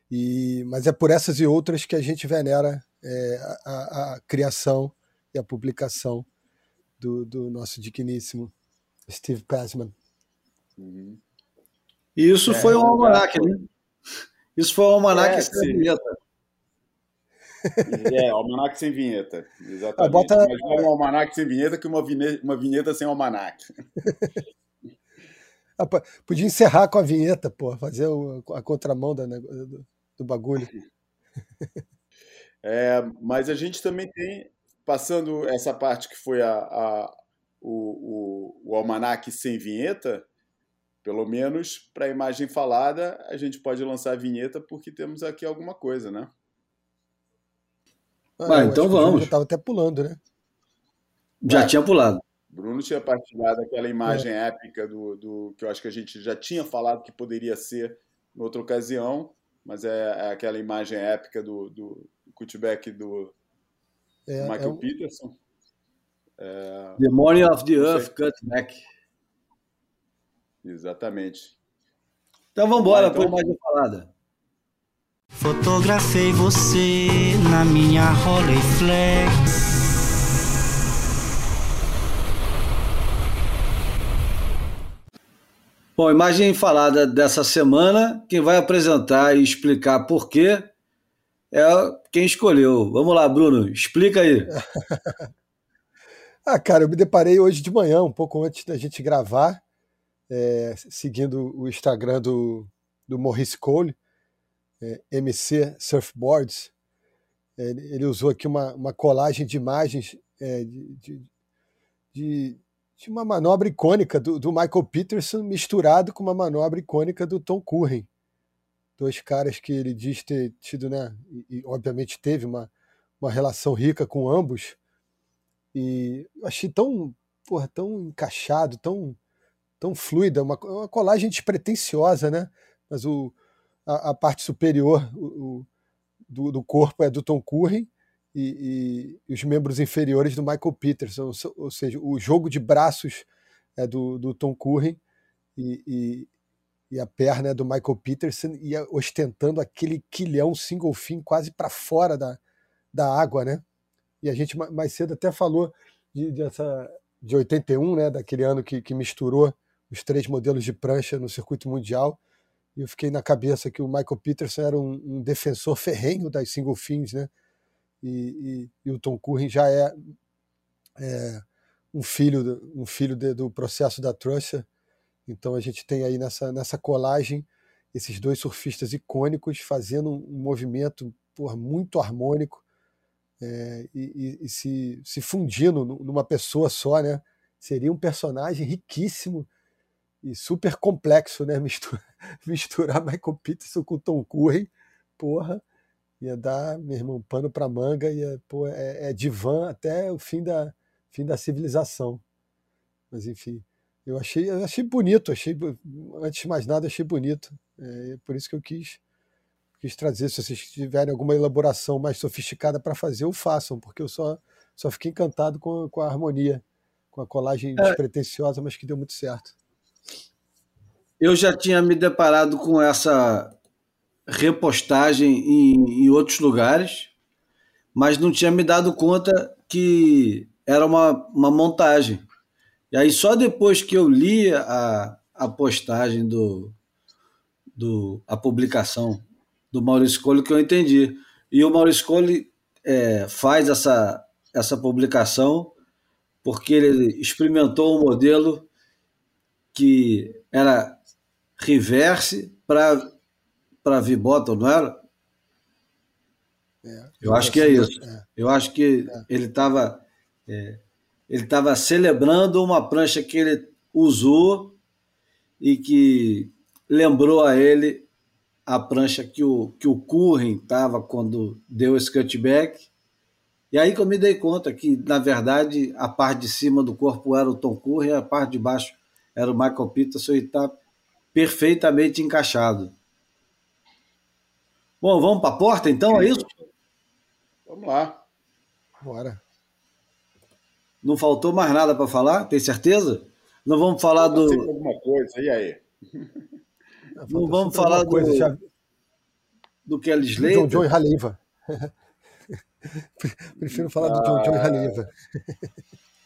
E, mas é por essas e outras que a gente venera é, a, a, criação e a publicação do, do nosso digníssimo Steve Passman. Uhum. E isso é, foi um almanac, né? Isso foi um almanac é, sem vinheta. É, almanac sem vinheta. Exatamente. Ah, bota... Mas é um almanac sem vinheta que uma vinheta, uma vinheta sem almanac. Ah, podia encerrar com a vinheta, pô, fazer a contramão da, do, do bagulho. É, mas a gente também tem, passando essa parte que foi a, a o, o, o almanac sem vinheta, pelo menos para a imagem falada, a gente pode lançar a vinheta porque temos aqui alguma coisa, né? Ah, então vamos. Já estava até pulando, né? Já tinha pulado. Bruno tinha partilhado aquela imagem é. épica do, do que eu acho que a gente já tinha falado que poderia ser em outra ocasião, mas é, é aquela imagem épica do, do, do cutback do é, Michael é um... Peterson. É... The Morning of the Earth Cutback. Exatamente. Então vamos embora, ah, então... mais uma falada. Fotografei você na minha Rolleiflex. Bom, imagem falada dessa semana, quem vai apresentar e explicar por quê é quem escolheu. Vamos lá, Bruno, explica aí. ah, cara, eu me deparei hoje de manhã, um pouco antes da gente gravar, é, seguindo o Instagram do, do Maurice Cole, é, MC Surfboards. É, ele usou aqui uma, uma colagem de imagens é, de, de, de, de, uma manobra icônica do, do, Michael Peterson misturado com uma manobra icônica do Tom Curren. Dois caras que ele diz ter tido, né, e, e obviamente teve uma, uma relação rica com ambos. E achei tão, porra, tão encaixado, tão, tão fluida, uma, uma colagem despretensiosa, né? Mas o, a, a parte superior o, o, do, do, corpo é do Tom Curren e, e, e, os membros inferiores do Michael Peterson, ou, ou, seja, o jogo de braços é do, do Tom Curren e, e, a perna é do Michael Peterson e ostentando aquele quilhão single fin quase para fora da, da água, né? E a gente mais cedo até falou de, dessa, de 81, né, daquele ano que, que misturou os três modelos de prancha no circuito mundial. E eu fiquei na cabeça que o Michael Peterson era um, um defensor ferrenho das single fins, né? E, e, e, o Tom Curren já é, é um filho, um filho de, do processo da Trusser. Então a gente tem aí nessa, nessa colagem esses dois surfistas icônicos fazendo um movimento porra, muito harmônico é, e, e, se, se fundindo numa pessoa só, né? Seria um personagem riquíssimo e super complexo, né? Misturar, misturar Michael Peterson com Tom Curry, porra, ia dar, meu irmão, pano para manga, ia, pô, é, é divã até o fim da, fim da civilização. Mas enfim, eu achei, eu achei bonito, achei, antes de mais nada, achei bonito. É, por isso que eu quis, quis trazer. Se vocês tiverem alguma elaboração mais sofisticada para fazer, o façam, porque eu só, só fiquei encantado com, com a harmonia, com a colagem é. despretensiosa, mas que deu muito certo eu já tinha me deparado com essa repostagem em, em, outros lugares, mas não tinha me dado conta que era uma, uma montagem. E aí só depois que eu li a, a postagem do, do a publicação do Maurício Cole que eu entendi. E o Maurício Cole é, faz essa, essa publicação porque ele experimentou um modelo que era reverse para V-bottom, não era? É, eu acho que é isso. É. Eu acho que é. ele estava é, ele estava celebrando uma prancha que ele usou e que lembrou a ele a prancha que o, que o Curren estava quando deu esse cutback. E aí que eu me dei conta que, na verdade, a parte de cima do corpo era o Tom Curren e a parte de baixo era o Michael Peterson e está perfeitamente encaixado. Bom, vamos para a porta então, é isso? Vamos lá. Bora. Não faltou mais nada para falar? Tem certeza? Não vamos falar do. alguma coisa, e aí? Não vamos falar do. Coisa, já... Do Kelly Slater? John John Haleiva. Prefiro falar ah... do John John Haleiva.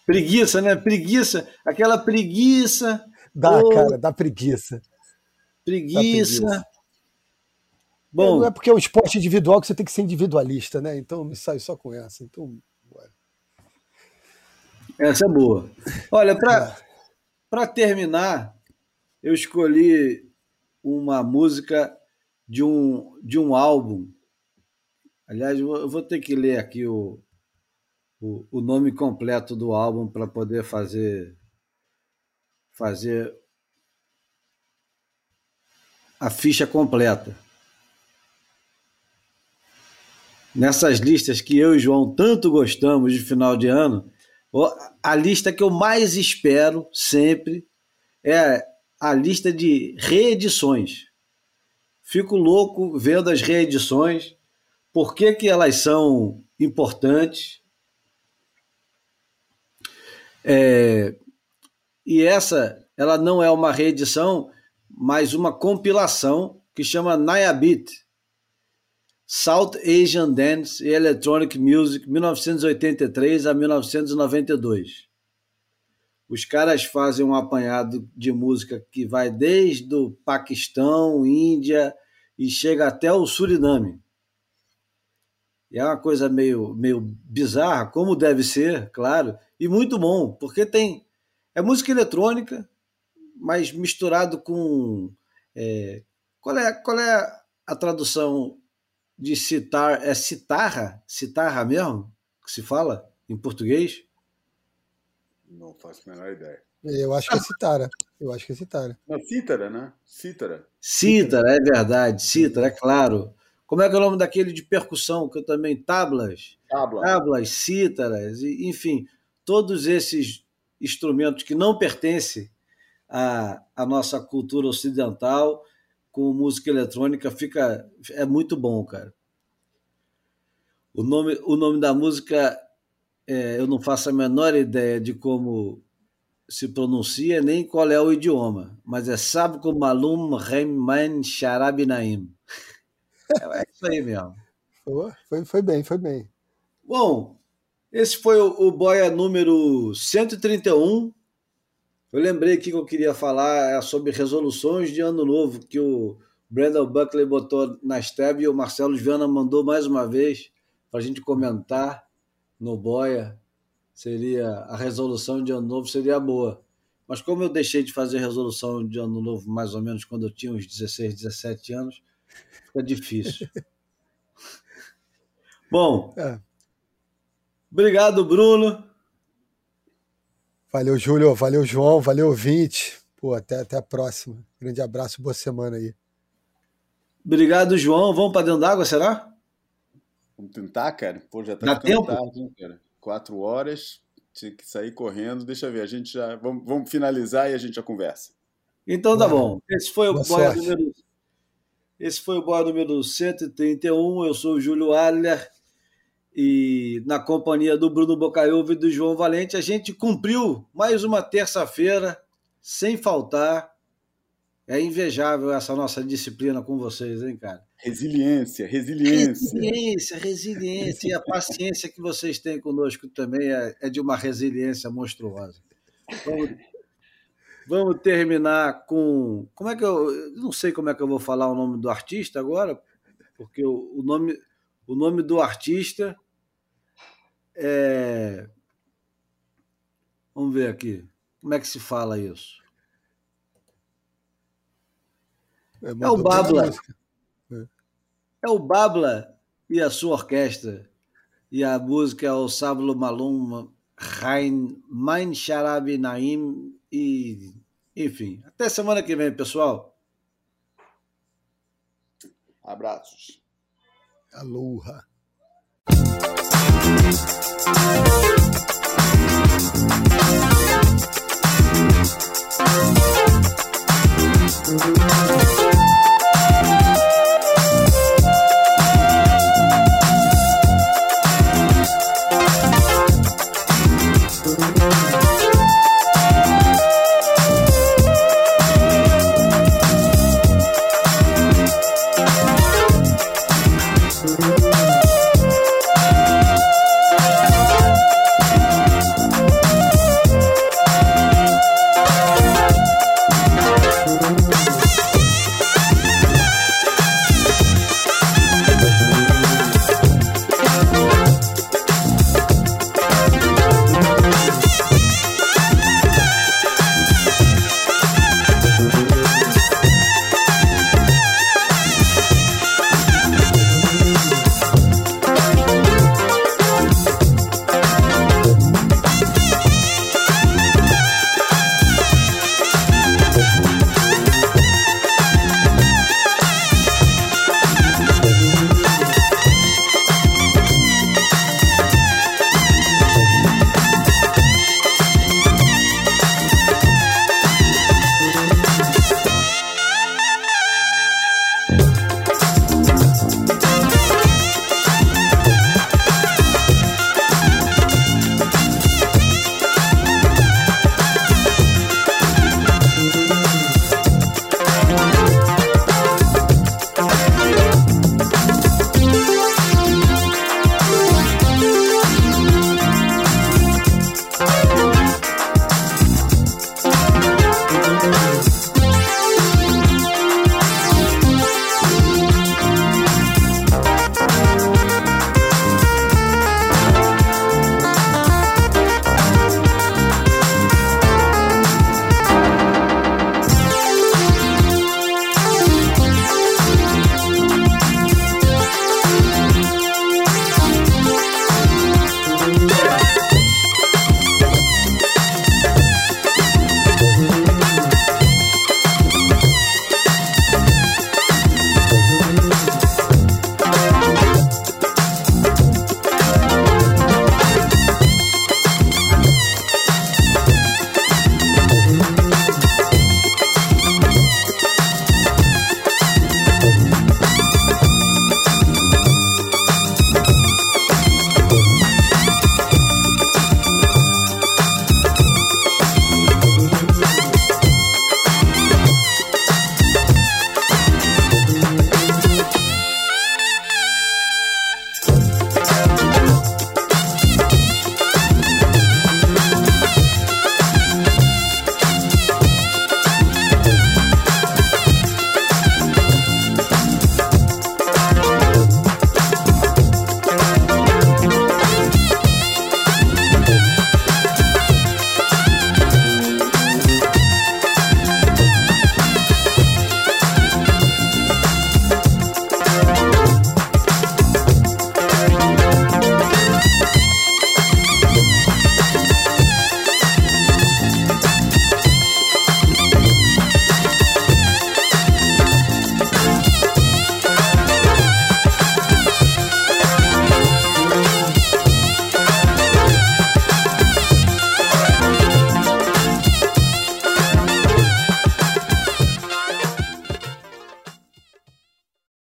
Preguiça, né? Preguiça. Aquela preguiça. Dá, oh... cara, dá preguiça. Preguiça. Bom, não é porque é um esporte individual que você tem que ser individualista, né? Então me saio só com essa. Então, bora. Essa é boa. Olha, para é. terminar, eu escolhi uma música de um, de um álbum. Aliás, eu vou ter que ler aqui o, o, o nome completo do álbum para poder fazer fazer a ficha completa. Nessas listas que eu e João tanto gostamos de final de ano, a lista que eu mais espero sempre é a lista de reedições. Fico louco vendo as reedições, por que, que elas são importantes. É, e essa, ela não é uma reedição, mais uma compilação que chama Nayabit, South Asian Dance e Electronic Music 1983 a 1992. Os caras fazem um apanhado de música que vai desde o Paquistão, Índia e chega até o Suriname. E é uma coisa meio, meio bizarra, como deve ser, claro, e muito bom, porque tem. É música eletrônica, mas misturado com. É, qual, é, qual é a tradução de citar? É citarra? Citarra mesmo? Que se fala em português? Não faço a menor ideia. Eu acho que é citara. Eu acho que é citara. Não, cítara, né? Cítara. Cítara, é verdade. Cítara, é claro. Como é que é o nome daquele de percussão que eu também tablas? Tábua. Tablas, cítaras, e- enfim, todos esses instrumentos que não pertencem à, à nossa cultura ocidental com música eletrônica fica é muito bom, cara. O nome, o nome da música é, eu não faço a menor ideia de como se pronuncia nem qual é o idioma, mas é Sabko Malum Remman Sharabinaim. É isso aí mesmo. Foi, foi bem, foi bem. Bom, esse foi o, o Boia número 131. Eu lembrei aqui que eu queria falar é, sobre resoluções de ano novo que o Brandon Buckley botou na Stab e o Marcelo Viana mandou mais uma vez para a gente comentar no Boia. Seria a resolução de ano novo seria boa. Mas como eu deixei de fazer resolução de ano novo mais ou menos quando eu tinha uns 16, 17 anos, fica difícil. Bom, É. obrigado, Bruno. Valeu, Júlio. Valeu, João. Valeu, ouvinte. Pô, até, até a próxima. Grande abraço, boa semana aí. Obrigado, João. Vamos para dentro d'água, será? Vamos tentar, cara? Pô, já tá Dá tempo? tarde, hein, cara? Quatro horas, tinha que sair correndo. Deixa eu ver, a gente já. Vamos, vamos finalizar e a gente já conversa. Então tá bom. Esse foi o Boa boia número Esse foi o boia número 131. Eu sou o Júlio Adler e na companhia do Bruno Bocaiúva e do João Valente, a gente cumpriu mais uma terça-feira sem faltar. É invejável essa nossa disciplina com vocês, hein, cara? Resiliência, resiliência. Resiliência, resiliência. E a paciência que vocês têm conosco também é, é de uma resiliência monstruosa. Vamos, vamos terminar com. Como é que eu. Não sei como é que eu vou falar o nome do artista agora, porque o, o nome, o nome do artista é. Vamos ver aqui. Como é que se fala isso? É, É o Babla. música. É o Babla e a sua orquestra. E a música é o Sablo Malum Rain Main Sharabi Naim. E, enfim, até semana que vem, pessoal. Abraços. Aloha.